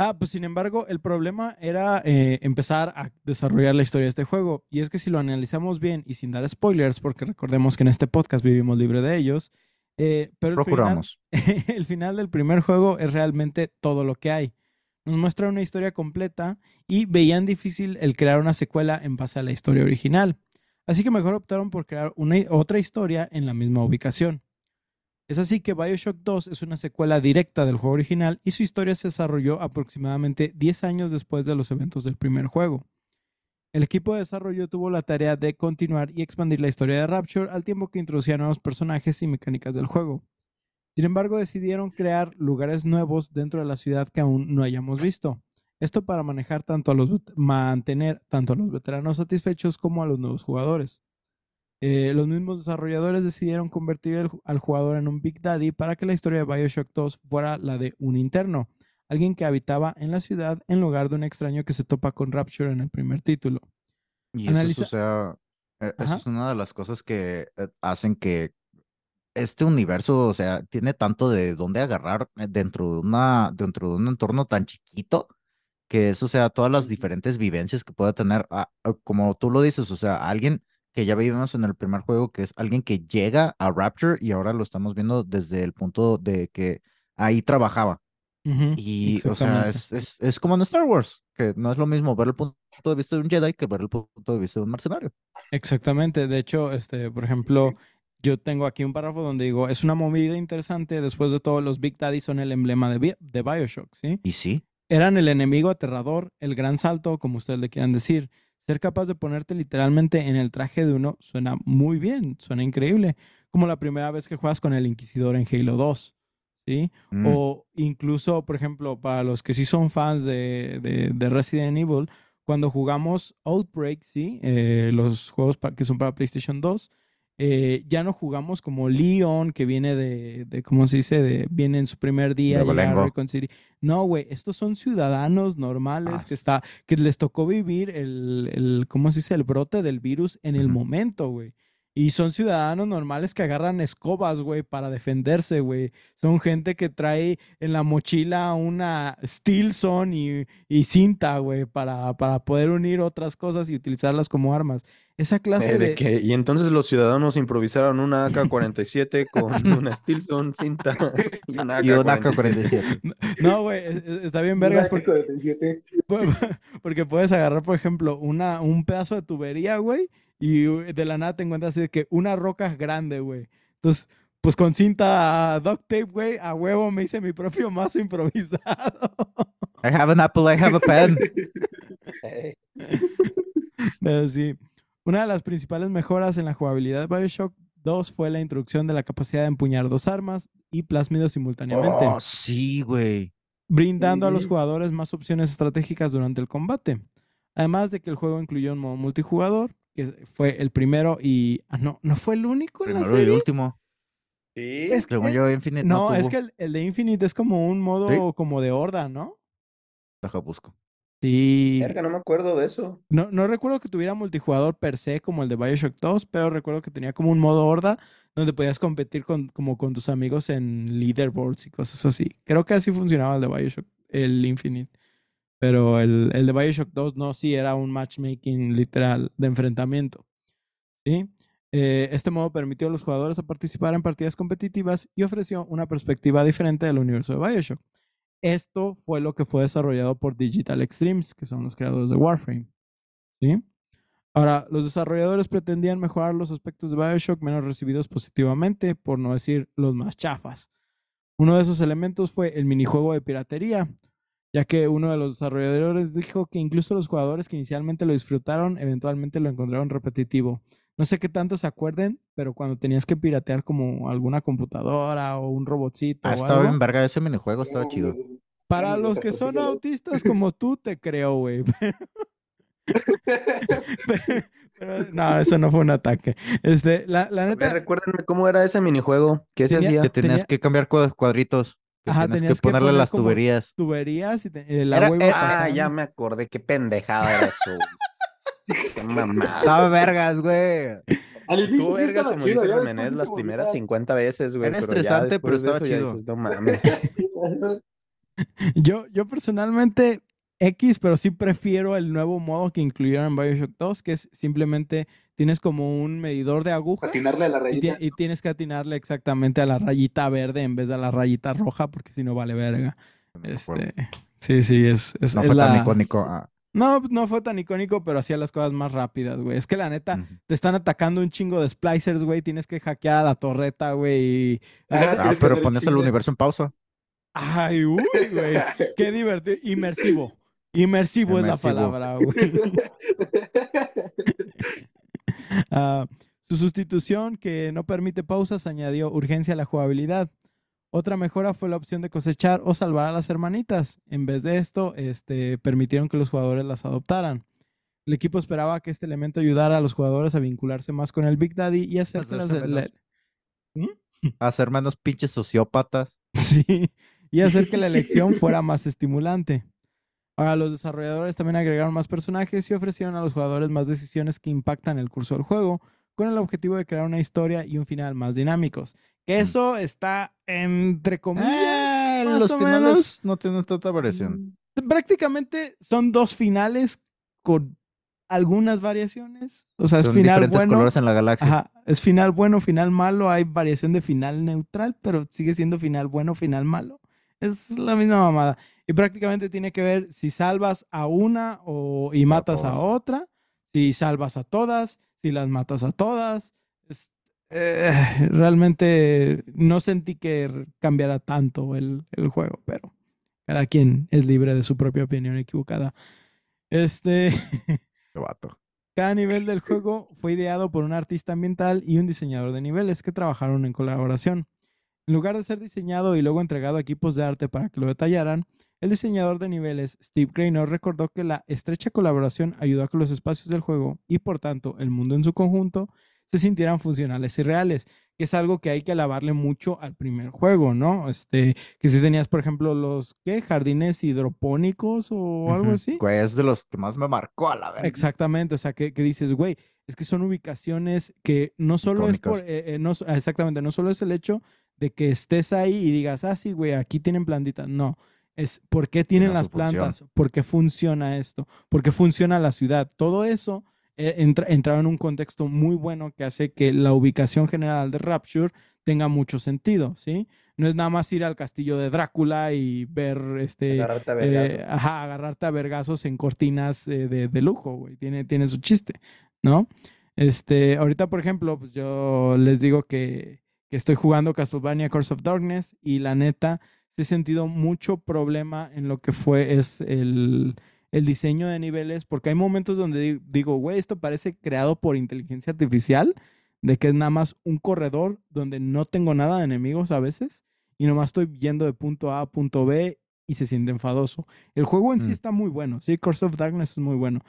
Ah, pues sin embargo, el problema era eh, empezar a desarrollar la historia de este juego. Y es que si lo analizamos bien y sin dar spoilers, porque recordemos que en este podcast vivimos libre de ellos, eh, pero el final, Procuramos. el final del primer juego es realmente todo lo que hay. Nos muestra una historia completa y veían difícil el crear una secuela en base a la historia original. Así que mejor optaron por crear una, otra historia en la misma ubicación. Es así que Bioshock 2 es una secuela directa del juego original y su historia se desarrolló aproximadamente 10 años después de los eventos del primer juego. El equipo de desarrollo tuvo la tarea de continuar y expandir la historia de Rapture al tiempo que introducía nuevos personajes y mecánicas del juego. Sin embargo, decidieron crear lugares nuevos dentro de la ciudad que aún no hayamos visto. Esto para manejar tanto a los mantener tanto a los veteranos satisfechos como a los nuevos jugadores. Eh, los mismos desarrolladores decidieron convertir el al jugador en un Big Daddy para que la historia de Bioshock 2 fuera la de un interno, alguien que habitaba en la ciudad en lugar de un extraño que se topa con Rapture en el primer título. Y Analiza- eso, o sea, eh, eso es una de las cosas que eh, hacen que este universo, o sea, tiene tanto de dónde agarrar eh, dentro de una, dentro de un entorno tan chiquito, que eso, sea, todas las diferentes vivencias que pueda tener, ah, ah, como tú lo dices, o sea, alguien que ya vimos en el primer juego, que es alguien que llega a Rapture y ahora lo estamos viendo desde el punto de que ahí trabajaba. Ujú, Y, o sea, es, es, es como en Star Wars, que no es lo mismo ver el punto de vista de un Jedi que ver el punto de vista de un mercenario. Exactamente. De hecho, este, por ejemplo, yo tengo aquí un párrafo donde digo, es una movida interesante. Después de todo, los Big Daddy son el emblema de, Bi- de Bioshock, ¿sí? Y sí, Eran el enemigo aterrador, el gran salto, como ustedes le quieran decir. Ser capaz de ponerte literalmente en el traje de uno suena muy bien, suena increíble. Como la primera vez que juegas con el Inquisidor en Halo 2, ¿sí? mm, O incluso, por ejemplo, para los que sí son fans de, de- de Resident Evil, cuando jugamos Outbreak, ¿sí? Eh, los juegos que son para PlayStation 2, eh, ya no jugamos como Leon, que viene de, de, ¿cómo se dice? De, viene en su primer día a City. No, güey, estos son ciudadanos normales Ah, que, está, que les tocó vivir el, el, ¿cómo se dice? El brote del virus en el momento, güey. Y son ciudadanos normales que agarran escobas, güey, para defenderse, güey. Son gente que trae en la mochila una Stilson y, y cinta, güey, para, para poder unir otras cosas y utilizarlas como armas. Esa clase Eh, de... de que, y entonces los ciudadanos improvisaron una AK-47 con una Stilson, cinta y una y un AK-47. AK-47. No, güey, es- es- está bien vergas Una porque, 47. pu- porque puedes agarrar, por ejemplo, una, un pedazo de tubería, güey, y de la nada te encuentras así de que una roca grande, güey. Entonces, pues con cinta duct tape, güey, a huevo me hice mi propio mazo improvisado. I have an apple, I have a pen. Pero sí. Una de las principales mejoras en la jugabilidad de Bioshock 2 fue la introducción de la capacidad de empuñar dos armas y plásmidos simultáneamente, Oh, sí, güey. brindando a los jugadores más opciones estratégicas durante el combate. Además de que el juego incluyó un modo multijugador, que fue el primero y... Ah, no, no fue el único en la Primero y serie. último. Sí. Es Según que- yo, Infinite No, no, es que el, el de Infinite es como un modo como de horda, ¿no? Deja busco. Sí. Verga, no me acuerdo de eso. No, no recuerdo que tuviera multijugador per se como el de Bioshock 2, pero recuerdo que tenía como un modo horda donde podías competir con, como con tus amigos en leaderboards y cosas así. Creo que así funcionaba el de Bioshock, el Infinite. Pero el, el de Bioshock 2 no, sí era un matchmaking literal de enfrentamiento. ¿Sí? Eh, este modo permitió a los jugadores participar en partidas competitivas y ofreció una perspectiva diferente del universo de Bioshock. Esto fue lo que fue desarrollado por Digital Extremes, que son los creadores de Warframe. ¿Sí? Ahora, los desarrolladores pretendían mejorar los aspectos de Bioshock menos recibidos positivamente, por no decir los más chafas. Uno de esos elementos fue el minijuego de piratería, ya que uno de los desarrolladores dijo que incluso los jugadores que inicialmente lo disfrutaron, eventualmente lo encontraron repetitivo. No sé qué tanto se acuerden, pero cuando tenías que piratear como alguna computadora o un robotcito Ah, o estaba algo, bien verga ese minijuego, estaba chido. Para los que son que autistas como tú, te creo, güey. Pero- pero- no, eso no fue un ataque. Este, la, la neta, recuérdenme cómo era ese minijuego. ¿Qué se Tenía- hacía? Que tenías tenía- que cambiar cuad- cuadritos. Que Ajá, tenías tenías que que ponerle poner las tuberías. tuberías y te- el Era- agua iba era- Ah, pasando. ya me acordé. Qué pendejada era eso. Qué mamada. Estaba vergas, güey. Al inicio sí vergas, estaba como chido, dice después las primeras volvía- 50 veces, güey. Era pero ya estresante, pero estaba chido. dices, no mames. Yo, yo personalmente X, pero sí prefiero el nuevo modo que incluyeron en Bioshock 2, que es simplemente tienes como un medidor de aguja Atinarle a la rayita. y tienes que atinarle exactamente a la rayita verde en vez de a la rayita roja, porque si no vale verga. No. Este, sí, sí, es, es, No es fue tan la- icónico. ah. No, no fue tan icónico, pero hacía las cosas más rápidas, güey. Es que la neta, te están atacando un chingo de splicers, güey. Tienes que hackear a la torreta, güey. y- Ah, que pero pones el universo en pausa. Ay, uy, güey. Qué divertido. Inmersivo. Inmersivo es la palabra, güey. Ah, su sustitución, que no permite pausas, añadió urgencia a la jugabilidad. Otra mejora fue la opción de cosechar o salvar a las hermanitas. En vez de esto, este, permitieron que los jugadores las adoptaran. El equipo esperaba que este elemento ayudara a los jugadores a vincularse más con el Big Daddy y las, la- Hacer menos pinches sociópatas. Sí, y hacer que la elección fuera más estimulante. Ahora, los desarrolladores también agregaron más personajes y ofrecieron a los jugadores más decisiones que impactan el curso del juego, con el objetivo de crear una historia y un final más dinámicos. Que Mm. eso está entre comillas. Eh, más los o finales menos. no tienen tanta variación. Prácticamente son dos finales con algunas variaciones. O sea, es final diferentes bueno. colores en la galaxia. Ajá, es final bueno, final malo, hay variación de final neutral, pero sigue siendo final bueno, final malo. Es la misma mamada. Y prácticamente tiene que ver si salvas a una o, y matas a otra, si salvas a todas, si las matas a todas. Es- eh, realmente no sentí que cambiara tanto el, el juego, pero cada quien es libre de su propia opinión equivocada. Este. Qué vato. Cada nivel del juego fue ideado por un artista ambiental y un diseñador de niveles que trabajaron en colaboración. En lugar de ser diseñado y luego entregado a equipos de arte para que lo detallaran, el diseñador de niveles, Steve Graynor, recordó que la estrecha colaboración ayudó a que los espacios del juego y por tanto el mundo en su conjunto se sintieran funcionales y reales, que es algo que hay que alabarle mucho al primer juego, ¿no? Este, que si tenías, por ejemplo, los, ¿qué? Jardines hidropónicos o algo así. Güey, es de los que más me marcó a la verga. Exactamente, o sea, que, que dices, güey, es que son ubicaciones que no solo es por, eh, eh, no, exactamente, no solo es el hecho de que estés ahí y digas, ah, sí, güey, aquí tienen plantitas, no, es por qué tienen Tiene las su función. plantas, por qué funciona esto, por qué funciona la ciudad, todo eso eh, entra, entraba en un contexto muy bueno que hace que la ubicación general de Rapture tenga mucho sentido, ¿sí? No es nada más ir al castillo de Drácula y ver este Agarrarte a eh, vergazos. ajá, agarrarte a vergazos en cortinas eh, de, de lujo, güey. Tiene, tiene su chiste, ¿no? Este, ahorita, por ejemplo, pues yo les digo que, que estoy jugando Castlevania Curse of Darkness y la neta, sí he sentido mucho problema en lo que fue es el, el diseño de niveles, porque hay momentos donde di- digo, güey, esto parece creado por inteligencia artificial, de que es nada más un corredor donde no tengo nada de enemigos a veces y nomás estoy yendo de punto A a punto B y se siente enfadoso. El juego en sí Mm. está muy bueno, sí, Curse of Darkness es muy bueno,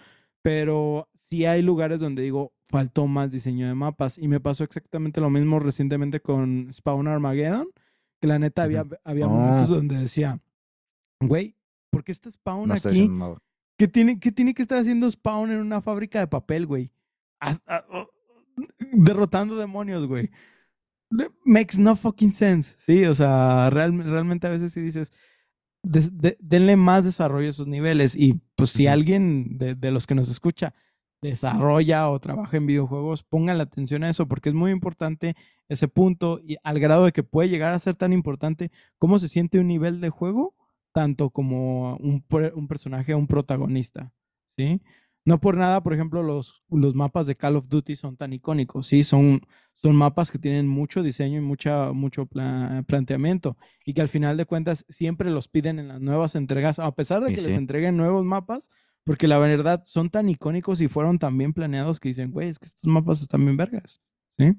pero sí hay lugares donde digo, faltó más diseño de mapas y me pasó exactamente lo mismo recientemente con Spawn Armageddon, que la neta había, había Oh. momentos donde decía, güey, ¿por qué está Spawn No estoy aquí? nada. ¿Qué tiene, qué tiene que estar haciendo Spawn en una fábrica de papel, güey? Hasta- oh, derrotando demonios, güey. Makes no fucking sense, ¿sí? O sea, real- realmente a veces sí dices, de- denle más desarrollo a esos niveles. Y pues si alguien de, de los que nos escucha desarrolla o trabaja en videojuegos, pongan atención a eso, porque es muy importante ese punto y al grado de que puede llegar a ser tan importante cómo se siente un nivel de juego, tanto como un, un personaje o un protagonista, ¿sí? No por nada, por ejemplo, los, los mapas de Call of Duty son tan icónicos, ¿sí? Son, son mapas que tienen mucho diseño y mucha, mucho pla- planteamiento y que al final de cuentas siempre los piden en las nuevas entregas, a pesar de que sí. les entreguen nuevos mapas, porque la verdad son tan icónicos y fueron tan bien planeados que dicen, güey, es que estos mapas están bien vergas, ¿sí?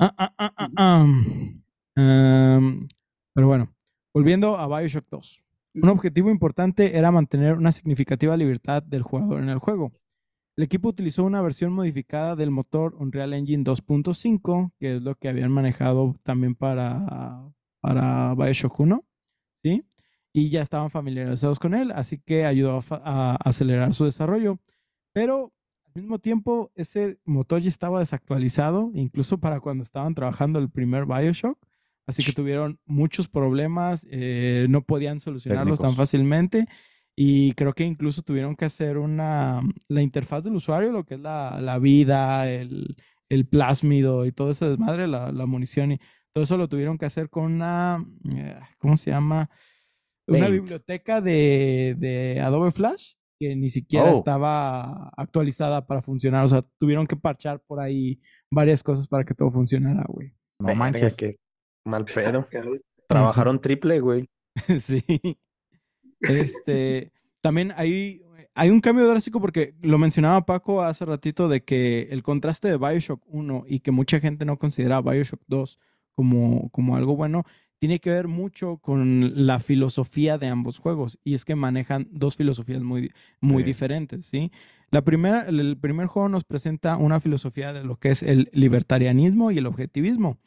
Ah, ah, ah, ah, ah. Am, pero bueno, volviendo a Bioshock 2. Un objetivo importante era mantener una significativa libertad del jugador en el juego. El equipo utilizó una versión modificada del motor Unreal Engine 2.5, que es lo que habían manejado también para, para Bioshock 1, ¿sí? Y ya estaban familiarizados con él, así que ayudó a, a acelerar su desarrollo. Pero al mismo tiempo, ese motor ya estaba desactualizado, incluso para cuando estaban trabajando el primer Bioshock. Así que tuvieron muchos problemas, eh, no podían solucionarlos tan Técnicos. fácilmente. Y creo que incluso tuvieron que hacer una, la interfaz del usuario, lo que es la, la vida, el, el plásmido y todo ese desmadre, la, la munición y todo eso lo tuvieron que hacer con una, eh, ¿cómo se llama? Una Paint. biblioteca de, de Adobe Flash que ni siquiera Oh. estaba actualizada para funcionar. O sea, tuvieron que parchar por ahí varias cosas para que todo funcionara, güey. No manches. qué mal pedo. Caray. Trabajaron triple, güey. Sí. Este, también hay, hay un cambio drástico porque lo mencionaba Paco hace ratito de que el contraste de Bioshock 1 y que mucha gente no considera Bioshock 2 como, como algo bueno, tiene que ver mucho con la filosofía de ambos juegos. Y es que manejan dos filosofías muy, muy Sí. diferentes, ¿sí? La primera, el primer juego nos presenta una filosofía de lo que es el libertarianismo y el objetivismo.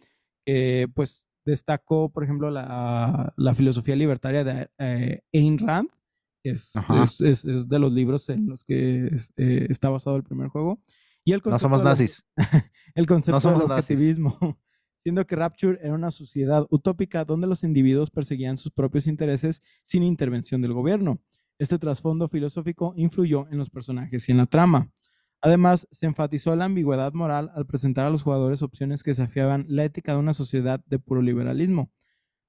Eh, pues destacó, por ejemplo, la, la filosofía libertaria de eh, Ayn Rand, que es, es, es- es de los libros en los que es- eh, está basado el primer juego. Y el No concepto somos del obje- nazis. el concepto somos del nazis. siendo que Rapture era una sociedad utópica donde los individuos perseguían sus propios intereses sin intervención del gobierno. Este trasfondo filosófico influyó en los personajes y en la trama. Además, se enfatizó la ambigüedad moral al presentar a los jugadores opciones que desafiaban la ética de una sociedad de puro liberalismo.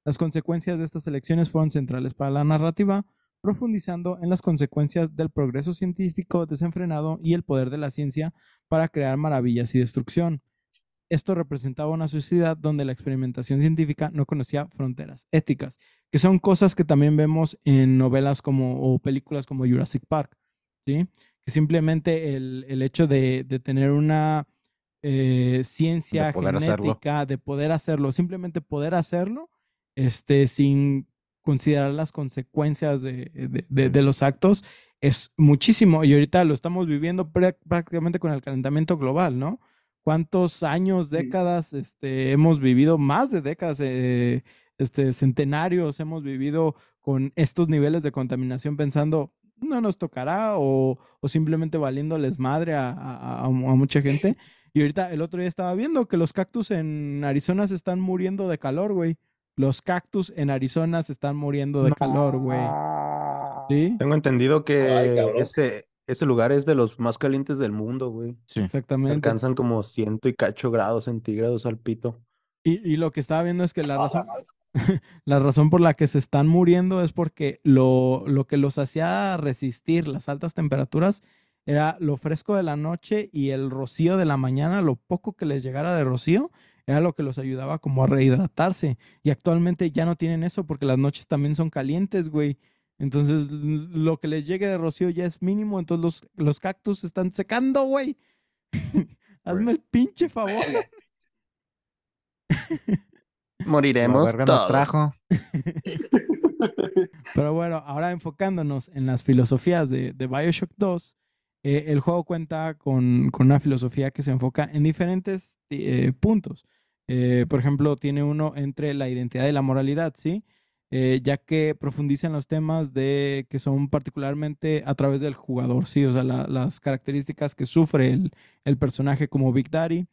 Las consecuencias de estas elecciones fueron centrales para la narrativa, profundizando en las consecuencias del progreso científico desenfrenado y el poder de la ciencia para crear maravillas y destrucción. Esto representaba una sociedad donde la experimentación científica no conocía fronteras éticas, que son cosas que también vemos en novelas como o películas como Jurassic Park, ¿sí? Que simplemente el, el hecho de, de tener una eh, ciencia De poder hacerlo. genética, de poder hacerlo, simplemente poder hacerlo, este, sin considerar las consecuencias de, de- los actos, es muchísimo. Y ahorita lo estamos viviendo prá- prácticamente con el calentamiento global, ¿no? ¿Cuántos años, décadas este, hemos vivido? Más de décadas, eh, este, centenarios hemos vivido con estos niveles de contaminación pensando, no nos tocará o, o simplemente valiéndoles madre a, a- a- a mucha gente. Y ahorita el otro día estaba viendo que los cactus en Arizona se están muriendo de calor, güey. Los cactus en Arizona se están muriendo de calor, güey. ¿Sí? Tengo entendido Ay, que cabrón. ese, ese lugar es de los más calientes del mundo, güey. Sí. Exactamente. Alcanzan como ciento y cacho grados centígrados al pito. Y, y lo que estaba viendo es que la razón, la razón por la que se están muriendo es porque lo, lo que los hacía resistir las altas temperaturas era lo fresco de la noche y el rocío de la mañana, lo poco que les llegara de rocío, era lo que los ayudaba como a rehidratarse. Y actualmente ya no tienen eso porque las noches también son calientes, güey. Entonces lo que les llegue de rocío ya es mínimo, entonces los, los cactus se están secando, güey. Hazme el pinche favor. Moriremos verga nos todos. trajo. Pero bueno, ahora enfocándonos en las filosofías de, de Bioshock 2, eh, el juego cuenta con, con una filosofía que se enfoca en diferentes eh, puntos. Eh, por ejemplo, tiene uno entre la identidad y la moralidad, ¿sí? Eh, ya que profundiza en los temas de que son particularmente a través del jugador, ¿sí? O sea, la- las características que sufre el, el personaje como Big Daddy,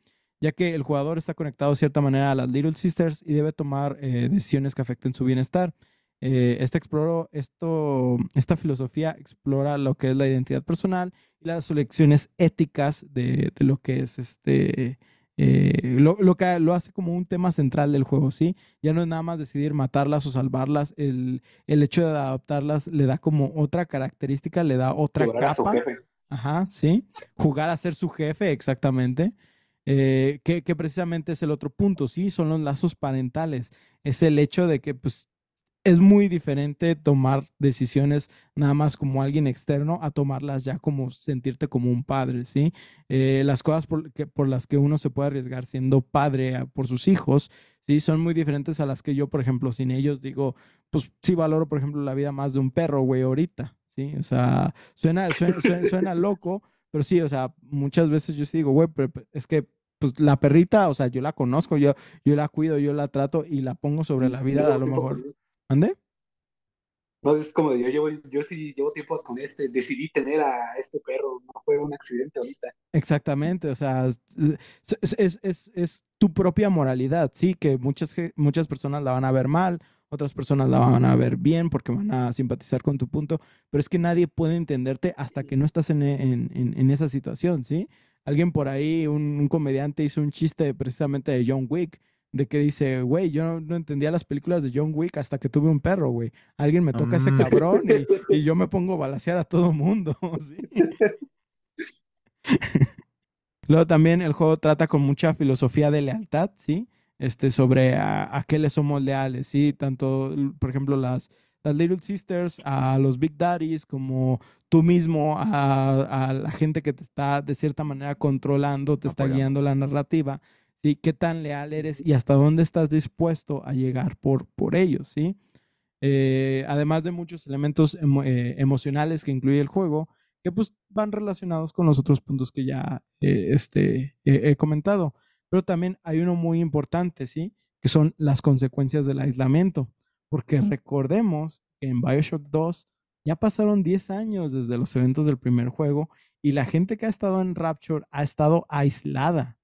ya que el jugador está conectado de cierta manera a las Little Sisters y debe tomar eh, decisiones que afecten su bienestar. Eh, este exploró, esto, esta filosofía explora lo que es la identidad personal y las elecciones éticas de, de lo que es este, eh, lo, lo que lo hace como un tema central del juego, ¿sí? Ya no es nada más decidir matarlas o salvarlas, el, el hecho de adoptarlas le da como otra característica, le da otra a su capa. jefe. Ajá, sí. Jugar a ser su jefe, exactamente. Eh, que, precisamente es el otro punto, sí, son los lazos parentales. Es el hecho de que, pues, es muy diferente tomar decisiones nada más como alguien externo a tomarlas ya como sentirte como un padre, ¿sí? Eh, las cosas por, las que uno se puede arriesgar siendo padre a- por sus hijos, ¿sí? Son muy diferentes a las que yo, por ejemplo, sin ellos digo, pues sí valoro, por ejemplo, la vida más de un perro, güey, ahorita, ¿sí? O sea, suena, suena, suena loco, pero sí, o sea, muchas veces yo sí digo, güey, pero es que pues la perrita, o sea, yo la conozco, yo, yo la cuido, yo la trato y la pongo sobre la vida, a lo mejor. con- ¿Ande? No, es como de yo llevo, yo sí llevo tiempo con este, decidí tener a este perro, no fue un accidente ahorita. Exactamente, o sea, es, es, es- tu propia moralidad, sí, que muchas, muchas personas la van a ver mal, otras personas la van a ver bien porque van a simpatizar con tu punto, pero es que nadie puede entenderte hasta que no estás en, en- en- en esa situación, ¿sí? Alguien por ahí, un, un comediante hizo un chiste precisamente de John Wick, de que dice, güey, yo no, no entendía las películas de John Wick hasta que tuve un perro, güey. Alguien me toca ese Mm. cabrón y, y yo me pongo a balasear a todo mundo, ¿sí? Luego también el juego trata con mucha filosofía de lealtad, ¿sí? Este, sobre a, a qué le somos leales, ¿sí? Tanto, por ejemplo, las, las Little Sisters, a los Big Daddies, como tú mismo, a, a la gente que te está de cierta manera controlando, te está guiando la narrativa, ¿sí? ¿Qué tan leal eres y hasta dónde estás dispuesto a llegar por, por ellos, ¿sí? Eh, además de muchos elementos emo- eh, emocionales que incluye el juego, que pues van relacionados con los otros puntos que ya eh, este, he comentado. Pero también hay uno muy importante, ¿sí? Que son las consecuencias del aislamiento. Porque recordemos que en Bioshock 2 ya pasaron 10 años desde los eventos del primer juego y la gente que ha estado en Rapture ha estado aislada,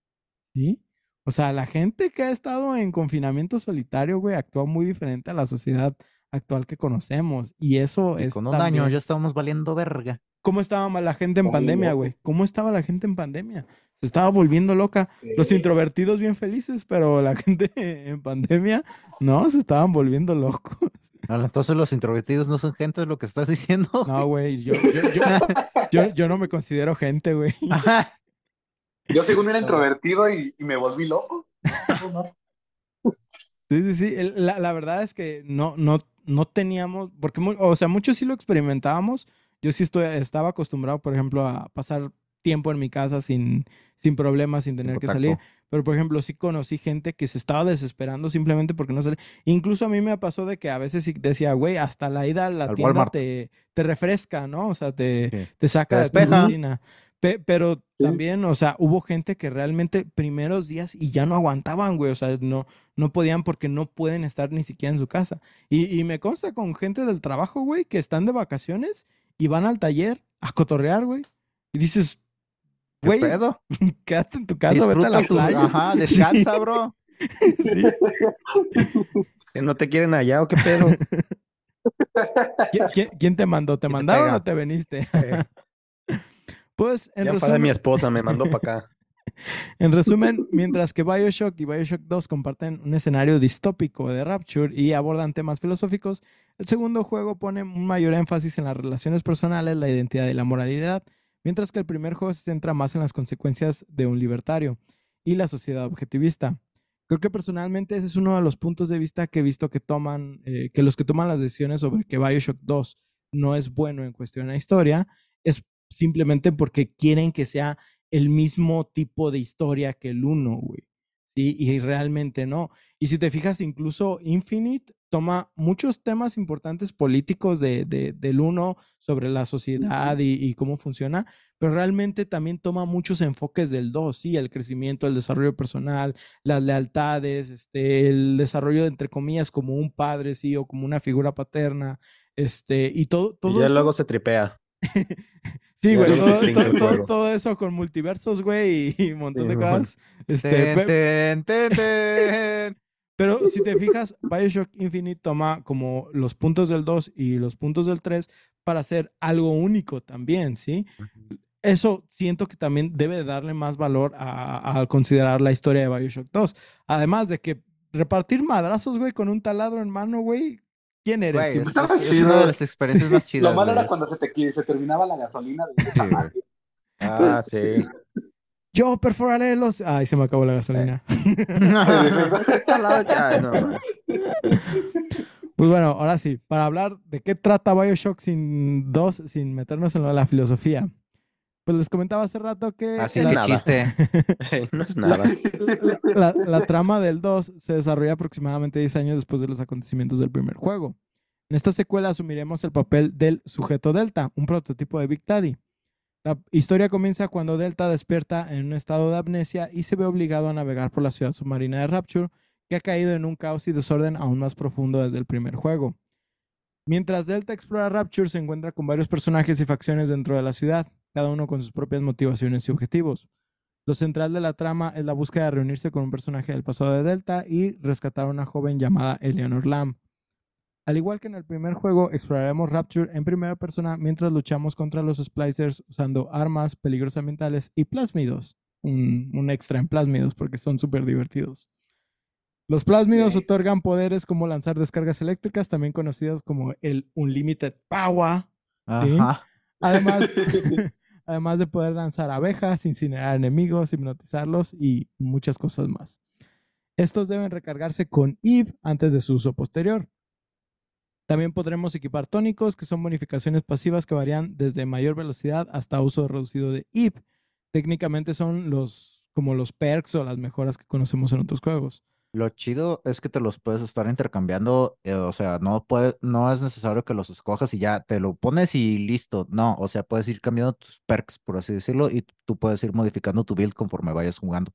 ¿sí? O sea, la gente que ha estado en confinamiento solitario, güey, actúa muy diferente a la sociedad actual que conocemos. Y eso Y es con un año también- ya estábamos valiendo verga. ¿Cómo estaba la gente en Ay, pandemia, güey? ¿Cómo estaba la gente en pandemia? Se estaba volviendo loca. Los introvertidos bien felices, pero la gente en pandemia, no, se estaban volviendo locos. Bueno, Entonces los introvertidos no son gente, es lo que estás diciendo. No, güey, yo, yo, yo, yo- yo no me considero gente, güey. Ajá. Yo según era introvertido y, y me volví loco. Sí, sí, sí. La, la verdad es que no, no, no teníamos, porque, o sea, muchos sí lo experimentábamos. Yo sí estoy, estaba acostumbrado, por ejemplo, a pasar tiempo en mi casa sin, sin problemas, sin tener que salir. Pero, por ejemplo, sí conocí gente que se estaba desesperando simplemente porque no salía. Incluso a mí me pasó de que a veces decía, güey, hasta la ida a la Al tienda te, te refresca, ¿no? O sea, te, Sí. te saca de tu despeja. rutina. Pe- pero Sí. también, o sea, hubo gente que realmente primeros días y ya no aguantaban, güey. O sea, no, no podían porque no pueden estar ni siquiera en su casa. Y, y me consta con gente del trabajo, güey, que están de vacaciones y van al taller a cotorrear, güey. Y dices, ¿Qué güey, pedo? quédate en tu casa, vete a la Disfruta tu... playa. Ajá, descansa, bro. Sí. ¿Que ¿No te quieren allá o qué pedo? ¿Qui- qui- ¿Quién te mandó? ¿Te ¿Quién te mandaron o te veniste? Eh, Pues, en ya resumen, mi esposa, me mandó para acá. En resumen, mientras que Bioshock y Bioshock 2 comparten un escenario distópico de Rapture y abordan temas filosóficos, el segundo juego pone un mayor énfasis en las relaciones personales, la identidad y la moralidad, mientras que el primer juego se centra más en las consecuencias de un libertario y la sociedad objetivista. Creo que personalmente ese es uno de los puntos de vista que he visto que toman, eh, que los que toman las decisiones sobre que Bioshock 2 no es bueno en cuestión de historia, es simplemente porque quieren que sea el mismo tipo de historia que el 1, güey. ¿Sí? Y realmente no. Y si te fijas, incluso Infinite toma muchos temas importantes políticos de, de- del 1 sobre la sociedad y, y cómo funciona, pero realmente también toma muchos enfoques del 2, sí, el crecimiento, el desarrollo personal, las lealtades, este, el desarrollo, entre comillas, como un padre, sí, o como una figura paterna, este, y todo, todo Y ya eso- luego se tripea. Sí, güey, todo, eso con multiversos, güey, y un montón Sí, de cosas. Este, ten, ten, ten. Pero si te fijas, Bioshock Infinite toma como los puntos del 2 y los puntos del 3 para hacer algo único también, ¿sí? Eso siento que también debe de darle más valor a, a considerar la historia de Bioshock 2. Además de que repartir madrazos, güey, con un taladro en mano, güey, ¿quién eres? Güey, es, es- es una de las experiencias más chidas. Lo malo güey, era cuando se te se terminaba la gasolina de esa Sí, güey. madre. Ah, sí. Yo perforaré los... Ay, se me acabó la gasolina. No. Pues bueno, ahora sí, para hablar de qué trata Bioshock sin dos, sin meternos en lo de la filosofía. Pues les comentaba hace rato que Así no que chiste. no es nada. la, la- la trama del 2 se desarrolla aproximadamente 10 años después de los acontecimientos del primer juego. En esta secuela asumiremos el papel del sujeto Delta, un prototipo de Big Daddy. La historia comienza cuando Delta despierta en un estado de amnesia y se ve obligado a navegar por la ciudad submarina de Rapture, que ha caído en un caos y desorden aún más profundo desde el primer juego. Mientras Delta explora Rapture, se encuentra con varios personajes y facciones dentro de la ciudad, cada uno con sus propias motivaciones y objetivos. Lo central de la trama es la búsqueda de reunirse con un personaje del pasado de Delta y rescatar a una joven llamada Eleanor Lamb. Al igual que en el primer juego, exploraremos Rapture en primera persona mientras luchamos contra los Splicers usando armas, peligros ambientales y plásmidos. Un, un extra en plásmidos porque son súper divertidos. Los plásmidos otorgan poderes como lanzar descargas eléctricas, también conocidos como el Unlimited Power. Ajá. Además, además de poder lanzar abejas, incinerar enemigos, hipnotizarlos y muchas cosas más. Estos deben recargarse con Eve antes de su uso posterior. También podremos equipar tónicos, que son bonificaciones pasivas que varían desde mayor velocidad hasta uso reducido de Eve. Técnicamente son los como los perks o las mejoras que conocemos en otros juegos. Lo chido es que te los puedes estar intercambiando, eh, o sea, no puede, no es necesario que los escojas y ya te lo pones y listo. No, o sea, puedes ir cambiando tus perks, por así decirlo, y tú puedes ir modificando tu build conforme vayas jugando.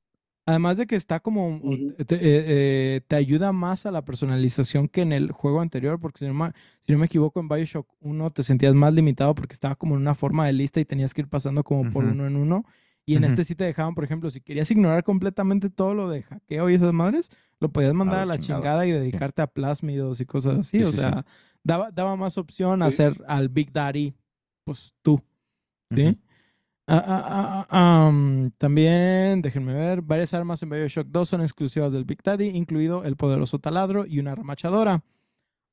Además de que está como, te, eh, eh, te ayuda más a la personalización que en el juego anterior, porque si no, me, si no me equivoco, en Bioshock 1 te sentías más limitado porque estaba como en una forma de lista y tenías que ir pasando como por uno en uno. Y en este sí te dejaban, por ejemplo, si querías ignorar completamente todo lo de hackeo y esas madres, lo podías mandar a la la chingada, chingada y dedicarte a plásmidos y cosas así. Sí, o sí, sea, daba, daba más opción a hacer al Big Daddy, pues tú. ¿sí? Ah, ah, ah, am, también, déjenme ver, varias armas en Bioshock 2 son exclusivas del Big Daddy, incluido el poderoso taladro y una remachadora.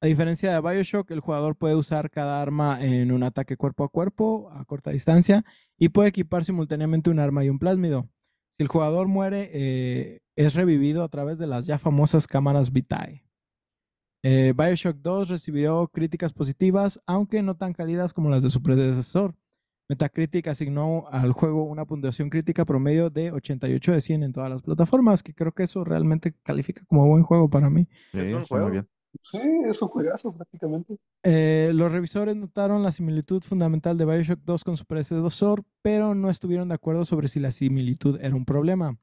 A diferencia de Bioshock, el jugador puede usar cada arma en un ataque cuerpo a cuerpo a corta distancia y puede equipar simultáneamente un arma y un plásmido. Si el jugador muere, eh, es revivido a través de las ya famosas cámaras Vitae. Eh, Bioshock 2 recibió críticas positivas, aunque no tan cálidas como las de su predecesor. Metacritic asignó al juego una puntuación crítica promedio de 88 de 100 en todas las plataformas, que creo que eso realmente califica como buen juego para mí. Sí, muy juego. bien. Sí, es un juegazo prácticamente. Eh, los revisores notaron la similitud fundamental de Bioshock 2 con su predecesor, pero no estuvieron de acuerdo sobre si la similitud era un problema.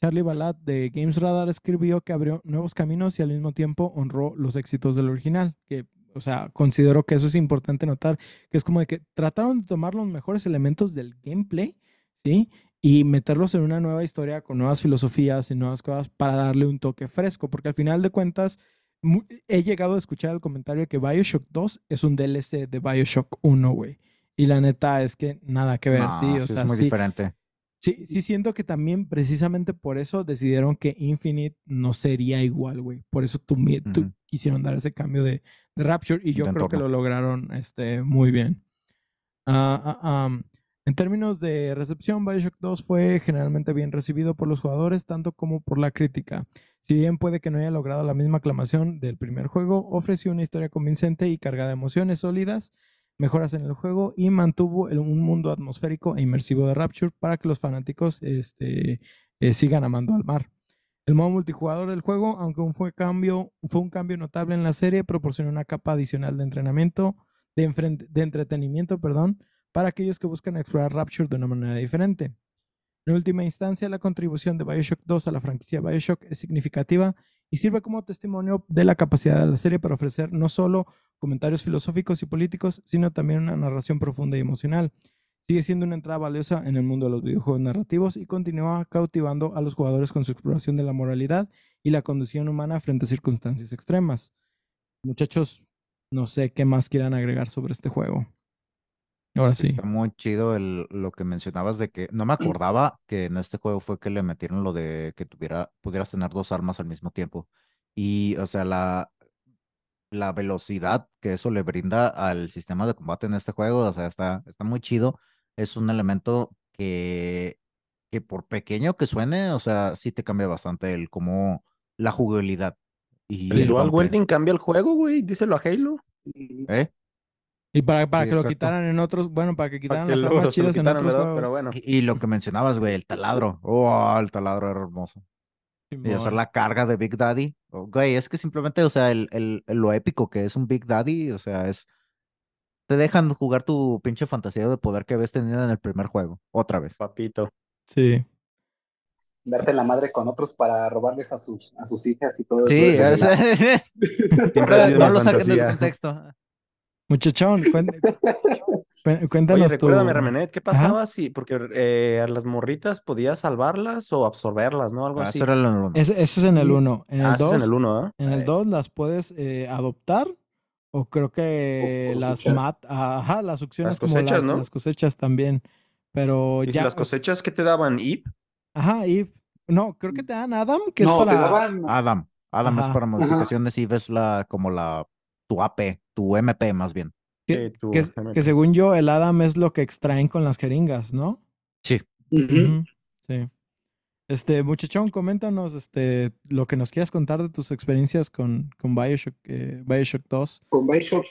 Charlie Balat de Games Radar escribió que abrió nuevos caminos y al mismo tiempo honró los éxitos del original, que, o sea, considero que eso es importante notar, que es como de que trataron de tomar los mejores elementos del gameplay, ¿sí? Y meterlos en una nueva historia con nuevas filosofías y nuevas cosas para darle un toque fresco, porque al final de cuentas, he llegado a escuchar el comentario que Bioshock 2 es un DLC de Bioshock 1, güey. Y la neta es que nada que ver, No, sí, o sí sea, es muy sí, diferente. sí, sí siento que también precisamente por eso decidieron que Infinite no sería igual, güey. Por eso tú, mi- tú Ujú. quisieron dar ese cambio de, de Rapture y yo creo que lo lograron este, muy bien. Ah, ah, en términos de recepción, Bioshock 2 fue generalmente bien recibido por los jugadores, tanto como por la crítica. Si bien puede que no haya logrado la misma aclamación del primer juego, ofreció una historia convincente y cargada de emociones sólidas, mejoras en el juego y mantuvo el- un mundo atmosférico e inmersivo de Rapture para que los fanáticos este, eh, sigan amando al mar. El modo multijugador del juego, aunque un fue, cambio, fue un cambio notable en la serie, proporciona una capa adicional de entrenamiento, de entretenimiento, perdón, para aquellos que buscan explorar Rapture de una manera diferente. En última instancia, la contribución de Bioshock 2 a la franquicia Bioshock es significativa y sirve como testimonio de la capacidad de la serie para ofrecer no solo comentarios filosóficos y políticos, sino también una narración profunda y emocional. Sigue siendo una entrada valiosa en el mundo de los videojuegos narrativos y continúa cautivando a los jugadores con su exploración de la moralidad y la condición humana frente a circunstancias extremas. Muchachos, no sé qué más quieran agregar sobre este juego. Ahora sí. Está muy chido el, lo que mencionabas de que no me acordaba que en este juego fue que le metieron lo de que tuviera, pudieras tener dos armas al mismo tiempo. Y, o sea, la, la velocidad que eso le brinda al sistema de combate en este juego, o sea, está, está muy chido. Es un elemento que, que por pequeño que suene, o sea, sí te cambia bastante el cómo, la jugabilidad. Y El dual wielding cambia el juego, güey. Díselo a Halo. ¿Eh? Y para, para Sí, que lo exacto. quitaran en otros, bueno, para que Para quitaran que las armas lo chidas en otros juegos. Pero bueno. Y, y lo que mencionabas, güey, el taladro. Oh, el taladro era hermoso. y hacer la carga de Big Daddy. O, Güey, es que simplemente, o sea, el, el- el- lo épico que es un Big Daddy, o sea, es. Te dejan jugar tu pinche fantasía de poder que habías tenido en el primer juego, otra vez. Papito. Sí. Darte la madre con otros para robarles a sus, a sus hijas y todo Sí, eso. es- Siempre ha sido no una lo saquen del contexto. Muchachón, cuen- Oye, cuéntanos tu... recuérdame, Ramenet, ¿qué Ajá. pasaba si, porque eh, a las morritas podías salvarlas o absorberlas, ¿no? Algo Ah, así. eso era lo normal. Ese, ese es en el 1. En el Ah, ese 2, es en el 1, ¿ah? en el Eh, 2 las puedes eh, adoptar o creo que O las mat, ajá, las succionas Las como cosechas, las, ¿no? las cosechas también. Pero ¿Y si ya, las cosechas qué te daban? ¿IP? ajá, y no, creo que te dan Adam, que es no, te para daban. Adam. Adam es para modificaciones y ves la, como la, tu AP, tu MP más bien. que, Sí, tu que es- que según yo el Adam es lo que extraen con las jeringas, ¿no? Sí. Sí. Este, muchachón, coméntanos este, lo que nos quieras contar de tus experiencias con, con Bioshock, eh, Bioshock 2. con Bioshock.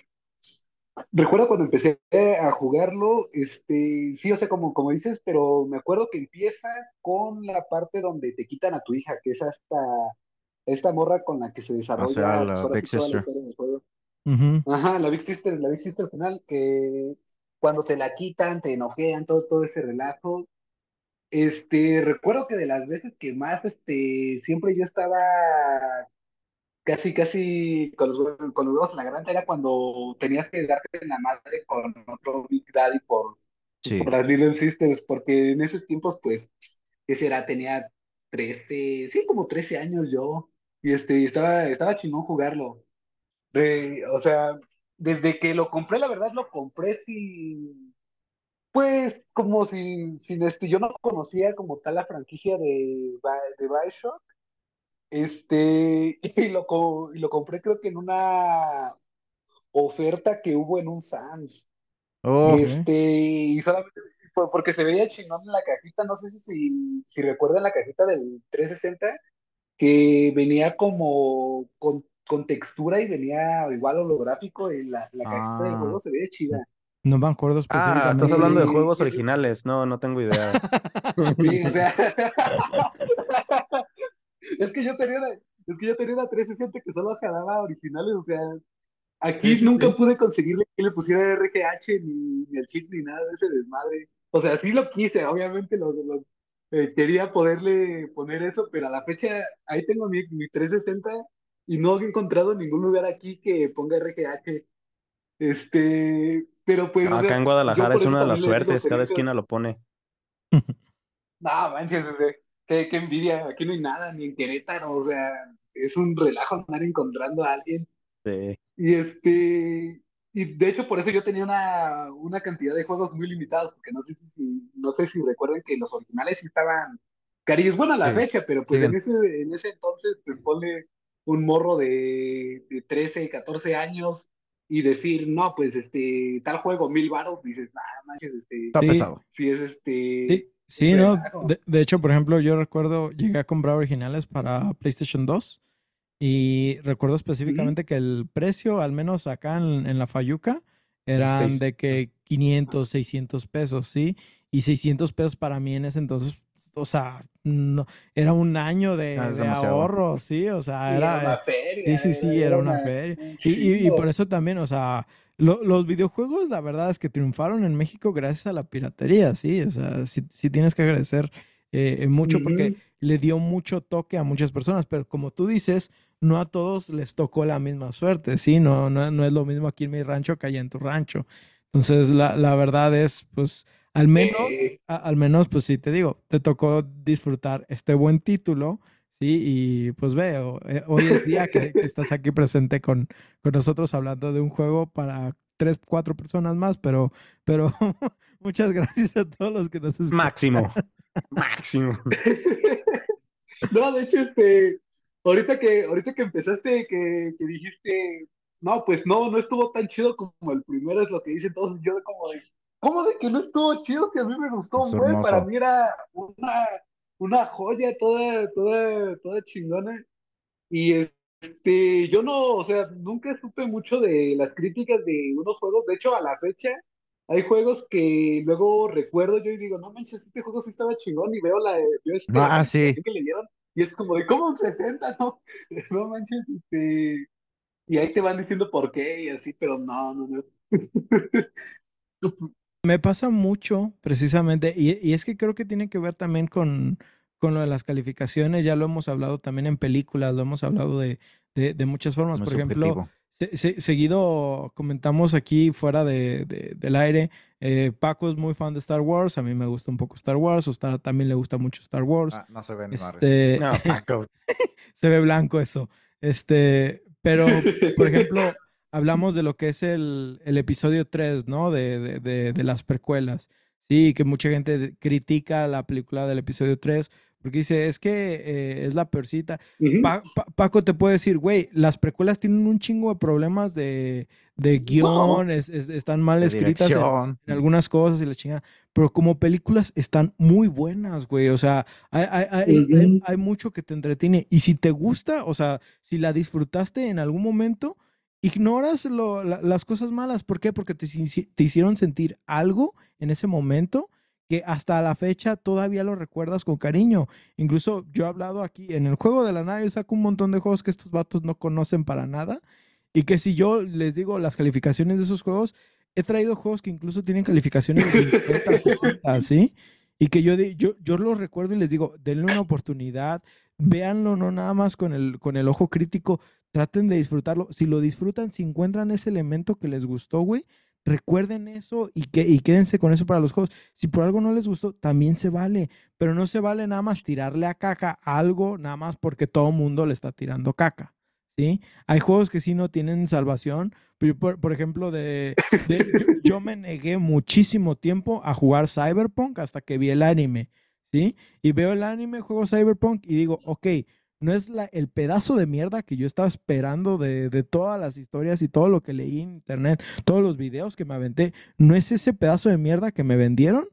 Recuerdo cuando empecé a jugarlo, este, sí, o sea, como, como dices, pero me acuerdo que empieza con la parte donde te quitan a tu hija, que es hasta esta morra con la que se desarrolla sea, la pues, Big sí, la Sister. historia del juego. Ajá, la Big Sister, la Big Sister al final, que cuando te la quitan, te enojean, todo, todo ese relajo. Este, recuerdo que de las veces que más, este, siempre yo estaba casi, casi con los, con los huevos en la garganta, era cuando tenías que darte en la madre con otro Big Daddy por, Sí. por las Little Sisters, porque en esos tiempos, pues, ¿qué será? Tenía 13, sí, como 13 años yo, y este, y estaba, estaba chingón jugarlo. O sea, desde que lo compré, la verdad lo compré sin, pues, como si, sin este, yo no conocía como tal la franquicia de, de Bioshock, este, y lo, y lo compré creo que en una oferta que hubo en un Sam's. Oh, Y este, y solamente porque se veía chingón en la cajita, no sé si, si, si recuerdan la cajita del 360, que venía como con, con textura y venía igual holográfico y la, la cajita del Ah. juego se veía chida. No me acuerdo Ah, estás específicamente. hablando de juegos sí. originales. No, no tengo idea. Sí, o sea, es que yo tenía una, es que yo tenía una 360 que solo jalaba originales, o sea, aquí sí, nunca sí. pude conseguirle que le pusiera RGH ni, ni el chip ni nada de ese desmadre. O sea, sí lo quise, obviamente lo, lo- eh, quería poderle poner eso, pero a la fecha ahí tengo mi, mi 360 y no he encontrado ningún lugar aquí que ponga RGH. Este, pero pues, Acá sea, en Guadalajara es una de las suertes. Cada esquina lo pone. No, manches, o sea, qué, qué envidia, aquí no hay nada, ni en Querétaro, o sea, es un relajo andar encontrando a alguien. Sí. Y este, y de hecho por eso yo tenía una, una cantidad de juegos muy limitados, porque no sé si, no sé si recuerdan que los originales sí estaban carillos, bueno, a la Sí, fecha, pero pues en ese, en ese entonces, pues ponle un morro de, de 13, 14 años y decir, no, pues este, tal juego, mil baros, dices, nah, manches, este, está Sí. pesado. si es este, Sí, sí, ¿no? De, de hecho, por ejemplo, yo recuerdo, llegué a comprar originales para PlayStation 2 y recuerdo específicamente que el precio, al menos acá en, en la Fayuca, eran Seis- de que 500, 600 pesos, ¿sí? Y 600 pesos para mí en ese entonces, o sea, no, era un año de, Ah, de ahorro, ¿sí? O sea, Sí, era... era una feria. sí, sí, sí, era una feria. Y, y- por eso también, o sea, lo- los videojuegos, la verdad es que triunfaron en México gracias a la piratería, sí. O sea, sí, sí tienes que agradecer eh, eh, mucho porque le dio mucho toque a muchas personas, pero como tú dices, no a todos les tocó la misma suerte, sí. No, no, no es lo mismo aquí en mi rancho que allá en tu rancho. Entonces, la, la verdad es, pues, al menos, Eh. a- al menos, pues sí, te digo, te tocó disfrutar este buen título. Sí, y pues veo, eh, hoy es día que, que estás aquí presente con, con nosotros hablando de un juego para tres, cuatro personas más, pero, pero muchas gracias a todos los que nos escuchan. Máximo. Máximo. No, de hecho, este, ahorita que, ahorita que empezaste, que, que dijiste, no, pues no, no estuvo tan chido como el primero, es lo que dicen todos, yo de como de, ¿cómo de que no estuvo chido si a mí me gustó, güey? Para mí era una, una joya toda, toda, toda chingona. Y este, yo no, o sea, nunca supe mucho de las críticas de unos juegos, de hecho, a la fecha, hay juegos que luego recuerdo yo y digo, no manches, este juego sí estaba chingón y veo la, veo este, la Ah, sí. calificación que le dieron Y es como de, ¿cómo un 60? No, no manches, este. Y ahí te van diciendo por qué y así, pero no, no, no. Me pasa mucho, precisamente, y, y es que creo que tiene que ver también con, con lo de las calificaciones, ya lo hemos hablado también en películas, lo hemos hablado de, de, de muchas formas. Por ejemplo, se- se- seguido comentamos aquí fuera de, de- del aire, eh, Paco es muy fan de Star Wars, a mí me gusta un poco Star Wars, Ostara también le gusta mucho Star Wars. Ah, no se ve ni. Este, No, Paco. se ve blanco eso. Este, pero, por ejemplo, hablamos de lo que es el, el episodio 3, ¿no? De, de, de, de las precuelas. Sí, que mucha gente critica la película del episodio 3 porque dice, es que eh, es la peorcita. Ujú. Pa- Pa- Paco te puede decir, güey, las precuelas tienen un chingo de problemas de, de guion, es- es- están mal escritas en, en algunas cosas y la chingada. Pero como películas están muy buenas, güey. O sea, hay, hay- hay- hay- Ujú. hay mucho que te entretiene. Y si te gusta, o sea, si la disfrutaste en algún momento, ignoras lo- la- las cosas malas. ¿Por qué? Porque te, hici- te hicieron sentir algo en ese momento que hasta la fecha todavía lo recuerdas con cariño. Incluso yo he hablado aquí en el juego de la nada, yo saco un montón de juegos que estos vatos no conocen para nada. Y que si yo les digo las calificaciones de esos juegos, he traído juegos que incluso tienen calificaciones de 50, 60, ¿sí? Y que yo, yo los recuerdo y les digo, denle una oportunidad, véanlo no nada más con el, con el ojo crítico, traten de disfrutarlo. Si lo disfrutan, si encuentran ese elemento que les gustó, güey, recuerden eso y, que, y quédense con eso para los juegos. Si por algo no les gustó, también se vale, pero no se vale nada más tirarle a caca algo, nada más porque todo mundo le está tirando caca. ¿Sí? Hay juegos que sí no tienen salvación. Por, ejemplo, de, de- yo, yo me negué muchísimo tiempo a jugar Cyberpunk hasta que vi el anime, ¿sí? Y veo el anime, juego Cyberpunk y digo, ok, no es el pedazo de mierda que yo estaba esperando de, todas las historias y todo lo que leí en internet, todos los videos que me aventé, no es ese pedazo de mierda que me vendieron,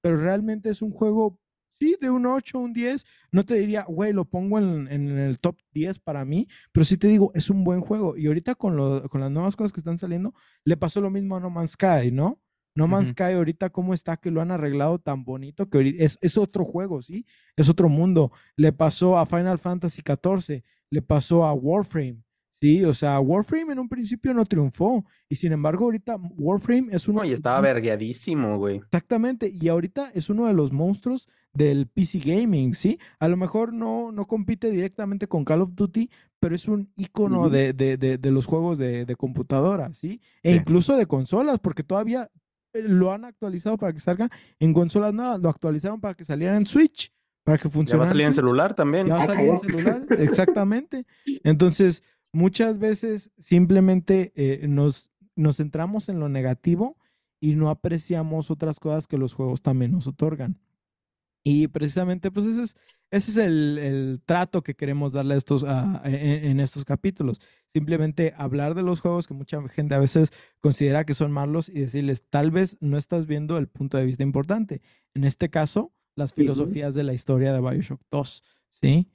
pero realmente es un juego, sí, de un 8, un 10. No te diría, güey, lo pongo en, en el top 10 para mí, pero sí te digo, es un buen juego. Y ahorita con, lo- con las nuevas cosas que están saliendo, le pasó lo mismo a No Man's Sky, ¿no? No Man's Ujú. Sky ahorita cómo está que lo han arreglado tan bonito que ahorita es, es otro juego, ¿sí? Es otro mundo. Le pasó a Final Fantasy XIV, le pasó a Warframe, ¿sí? O sea, Warframe en un principio no triunfó y sin embargo ahorita Warframe es uno No, y estaba vergueadísimo, güey. Exactamente, y ahorita es uno de los monstruos del PC gaming, ¿sí? A lo mejor no, no compite directamente con Call of Duty, pero es un icono de, de- de- de los juegos de, de computadora, ¿sí? E Sí. incluso de consolas, porque todavía lo han actualizado para que salga en consolas nuevas, lo actualizaron para que saliera en Switch, para que Ya va funcionara a salir en celular también. Ya va a Ah, salir en celular, exactamente. Entonces, muchas veces simplemente eh, nos, nos centramos en lo negativo y no apreciamos otras cosas que los juegos también nos otorgan. Y precisamente, pues ese es, ese es el, el trato que queremos darle a estos, a- en, en estos capítulos. Simplemente hablar de los juegos que mucha gente a veces considera que son malos y decirles, tal vez no estás viendo el punto de vista importante. En este caso, las filosofías de la historia de Bioshock 2, ¿sí?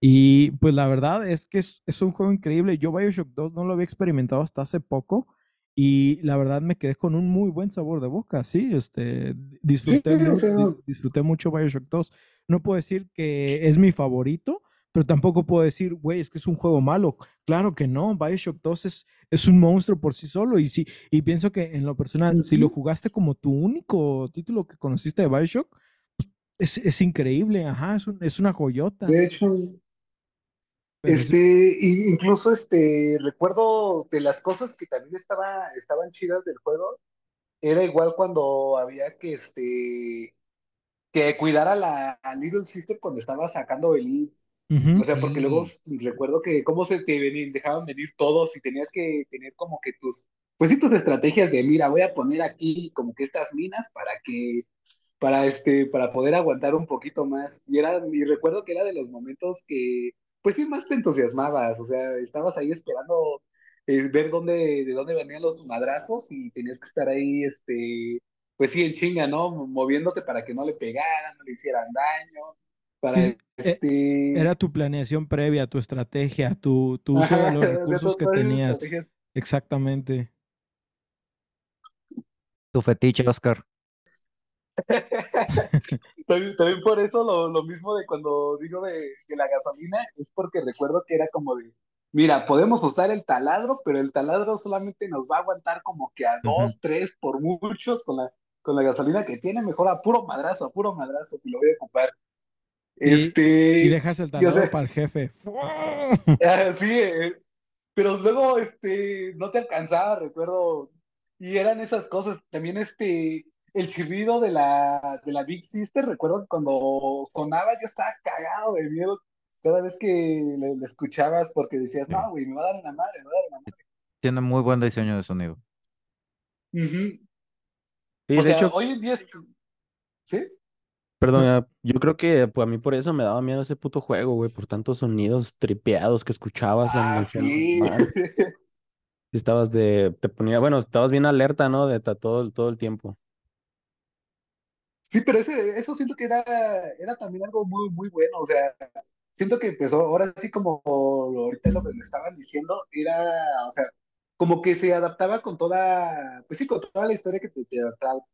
Y pues la verdad es que es, es un juego increíble. Yo Bioshock 2 no lo había experimentado hasta hace poco y la verdad me quedé con un muy buen sabor de boca, sí, este, disfruté, Sí, o mu- sea- di- disfruté mucho Bioshock 2. No puedo decir que es mi favorito, pero tampoco puedo decir, güey, es que es un juego malo. Claro que no, Bioshock 2 es, es un monstruo por sí solo y, sí, y pienso que en lo personal, si lo jugaste como tu único título que conociste de Bioshock, pues, es, es increíble, ajá, es, un- es una joyota. De hecho, sí- este, i- incluso este, recuerdo de las cosas que también estaba, estaban chidas del juego, era igual cuando había que, este, que cuidar a la a Little Sister cuando estaba sacando el lead. Ujú. O sea, porque luego Sí. recuerdo que cómo se te veni- dejaban venir todos y tenías que tener como que tus, pues sí, tus estrategias de, mira, voy a poner aquí como que estas minas para que, para este, para poder aguantar un poquito más. Y era, y recuerdo que era de los momentos que, pues sí, más te entusiasmabas, o sea, estabas ahí esperando eh, ver dónde, de dónde venían los madrazos y tenías que estar ahí, este, pues sí, en chinga, ¿no? Moviéndote para que no le pegaran, no le hicieran daño, para, Sí, eh, este... Era tu planeación previa, tu estrategia, tu, tu uso de los recursos que tenías. Exactamente. Tu fetiche, Oscar. También, también por eso lo, lo mismo de cuando digo de, de la gasolina, es porque recuerdo que era como de, mira, podemos usar el taladro, pero el taladro solamente nos va a aguantar como que a dos, tres por muchos con la, con la gasolina que tiene, mejor a puro madrazo, a puro madrazo, si lo voy a ocupar. Y- Este, Y dejas el taladro sé. para el jefe. Ah, sí, eh, pero luego este, no te alcanzaba, recuerdo, y eran esas cosas, también este, el chirrido de la, de la Big Sister, recuerdo que cuando sonaba yo estaba cagado de miedo cada vez que le, le escuchabas porque decías, Sí. no, güey, me va a dar en la madre, me va a dar en la madre. Tiene muy buen diseño de sonido. Sí, O de sea, hecho, hoy en día es... ¿Sí? perdón, yo creo que pues, a mí por eso me daba miedo ese puto juego, güey, por tantos sonidos tripeados que escuchabas en Ah, el sí. Estabas de, te ponía, bueno, estabas bien alerta, ¿no? De ta- todo, el- todo el tiempo. Sí, pero ese, eso siento que era, era también algo muy, muy bueno. O sea, siento que empezó, ahora sí como ahorita lo que me estaban diciendo, era, o sea, como que se adaptaba con toda, pues sí, con toda la historia que te, te,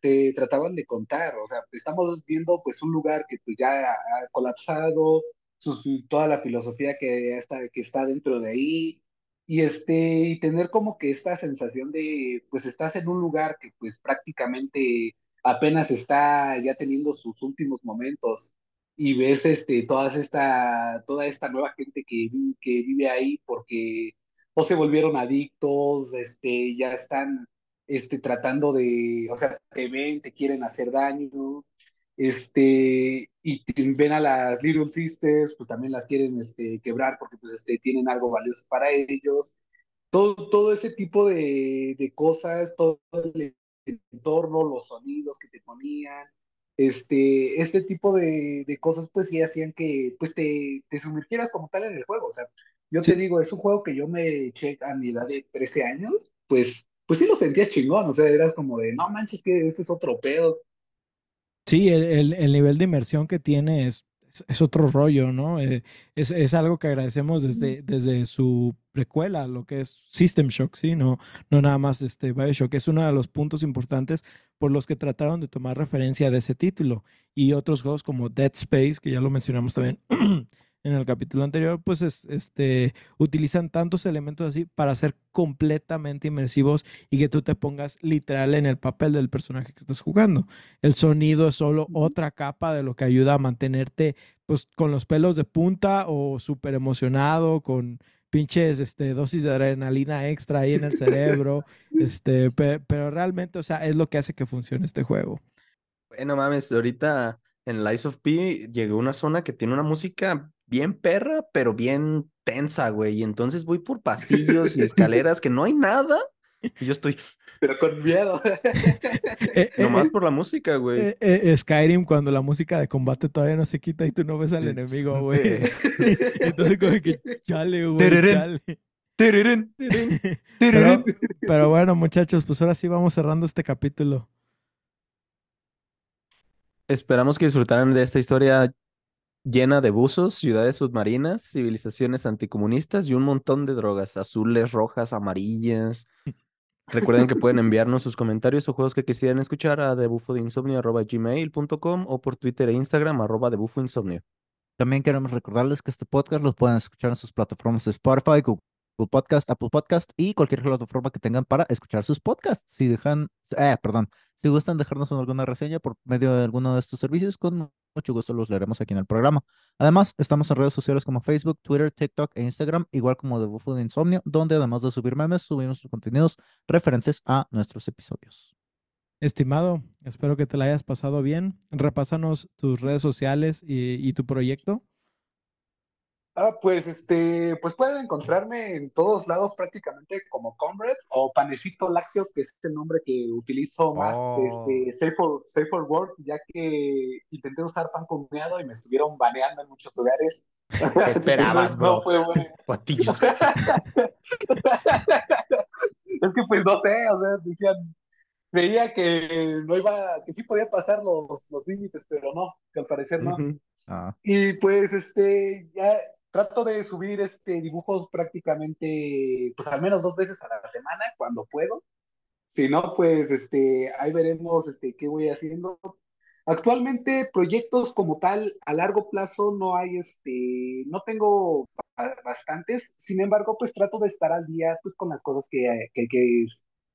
te trataban de contar. O sea, estamos viendo pues un lugar que pues ya ha colapsado, sus- toda la filosofía que, está, que está dentro de ahí. Y este, y tener como que esta sensación de, pues estás en un lugar que pues prácticamente apenas está ya teniendo sus últimos momentos y ves este, todas esta, toda esta nueva gente que, que vive ahí porque o se volvieron adictos, este, ya están este, tratando de, o sea, te ven, te quieren hacer daño, este, y ven a las Little Sisters, pues también las quieren este, quebrar porque pues este, tienen algo valioso para ellos. Todo, todo ese tipo de, de cosas, todo el entorno, los sonidos que te ponían, este, este tipo de, de cosas pues sí hacían que pues te, te sumergieras como tal en el juego, o sea, yo Sí. te digo, es un juego que yo me eché a mi edad de 13 años, pues, pues sí lo sentías chingón, o sea, era como de, no manches que este es otro pedo, Sí, el, el- el nivel de inmersión que tiene es, es, es otro rollo, ¿no? Eh, es, es algo que agradecemos desde, desde su precuela, lo que es System Shock, ¿sí? No, no nada más este Bioshock. Es uno de los puntos importantes por los que trataron de tomar referencia de ese título. Y otros juegos como Dead Space, que ya lo mencionamos también en el capítulo anterior, pues es, este, utilizan tantos elementos así para ser completamente inmersivos y que tú te pongas literal en el papel del personaje que estás jugando. El sonido es solo otra capa de lo que ayuda a mantenerte pues con los pelos de punta o súper emocionado, con pinches este, dosis de adrenalina extra ahí en el cerebro. este, pe- pero realmente, o sea, es lo que hace que funcione este juego. Bueno, mames, ahorita en Lies of P llegó una zona que tiene una música bien perra, pero bien tensa, güey. Y entonces voy por pasillos y escaleras que no hay nada. Y yo estoy pero con miedo. Eh, eh, nomás eh, por la música, güey. eh, eh, Skyrim, cuando la música de combate todavía no se quita y tú no ves al enemigo, güey. Entonces, como que chale, güey, Tererén. chale. Tererén, Pero, tererén. pero bueno, muchachos, pues ahora sí vamos cerrando este capítulo. Esperamos que disfrutaran de esta historia llena de buzos, ciudades submarinas, civilizaciones anticomunistas y un montón de drogas azules, rojas, amarillas. Recuerden que pueden enviarnos sus comentarios o juegos que quisieran escuchar a debufodeinsomnio.gmail.com o por Twitter e Instagram arroba debufoinsomnio. También queremos recordarles que este podcast los pueden escuchar en sus plataformas de Spotify, Google Podcast, Apple Podcast y cualquier plataforma que tengan para escuchar sus podcasts. Si dejan, eh, perdón, si gustan dejarnos alguna reseña por medio de alguno de estos servicios, con mucho gusto los leeremos aquí en el programa. Además, estamos en redes sociales como Facebook, Twitter, TikTok e Instagram, igual como The Bufo de Insomnio, donde además de subir memes, subimos contenidos referentes a nuestros episodios. Estimado, espero que te la hayas pasado bien. Repásanos tus redes sociales y, y tu proyecto. Ah, pues este, pues pueden encontrarme en todos lados prácticamente como Comrade o Panecito Lácteo, que es el nombre que utilizo más, Oh. este, Safe for, Safe for Work, ya que intenté usar pan con meado y me estuvieron baneando en muchos lugares. esperabas, No, bro? fue bueno. Es que pues no sé, o sea, decían, creía que no iba, que sí podía pasar los, los límites, pero no, que al parecer no. Ah, Y pues este, ya trato de subir este dibujos prácticamente, pues al menos dos veces a la semana, cuando puedo. Si no, pues este, ahí veremos este qué voy haciendo. Actualmente proyectos como tal a largo plazo no hay, este, no tengo ba- bastantes, sin embargo, pues trato de estar al día pues con las cosas que, que, que,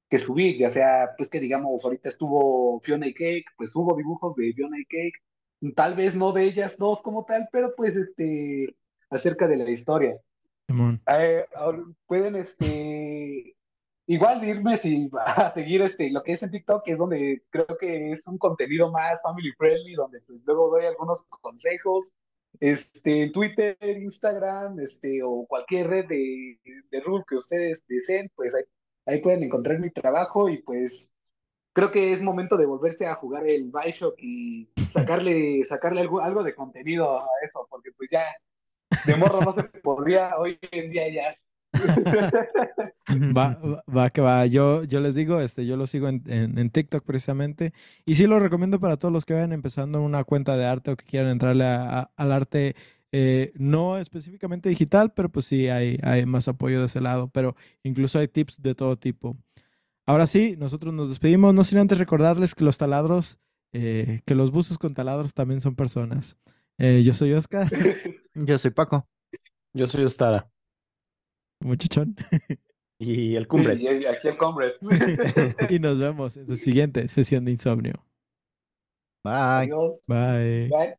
que ya sea pues que digamos ahorita estuvo Fiona y Cake, pues hubo dibujos de Fiona y Cake, tal vez no de ellas dos como tal, pero pues este, acerca de la historia. Eh, pueden, este, igual irme si, a seguir este, lo que es en TikTok, que es donde creo que es un contenido más family friendly, donde pues luego doy algunos consejos, este, en Twitter, Instagram, este, o cualquier red de, de Rule que ustedes deseen, pues ahí, ahí pueden encontrar mi trabajo y pues creo que es momento de volverse a jugar el Bioshock y sacarle, sacarle algo, algo de contenido a eso, porque pues ya de morro no se podría, hoy en día ya. Va, va, va que va. Yo, yo les digo, este, yo lo sigo en, en- en TikTok precisamente. Y sí lo recomiendo para todos los que vayan empezando una cuenta de arte o que quieran entrarle a- a- al arte, eh, no específicamente digital, pero pues sí hay, hay más apoyo de ese lado. Pero incluso hay tips de todo tipo. Ahora sí, nosotros nos despedimos. No sin antes recordarles que los taladros, eh, que los buzos con taladros también son personas. Eh, yo soy Oscar, Yo soy Paco. Yo soy Ostara. muchachón. Y el cumbre. Y aquí el Comrade. y nos vemos en su siguiente sesión de insomnio. Bye. Adiós. Bye. Bye.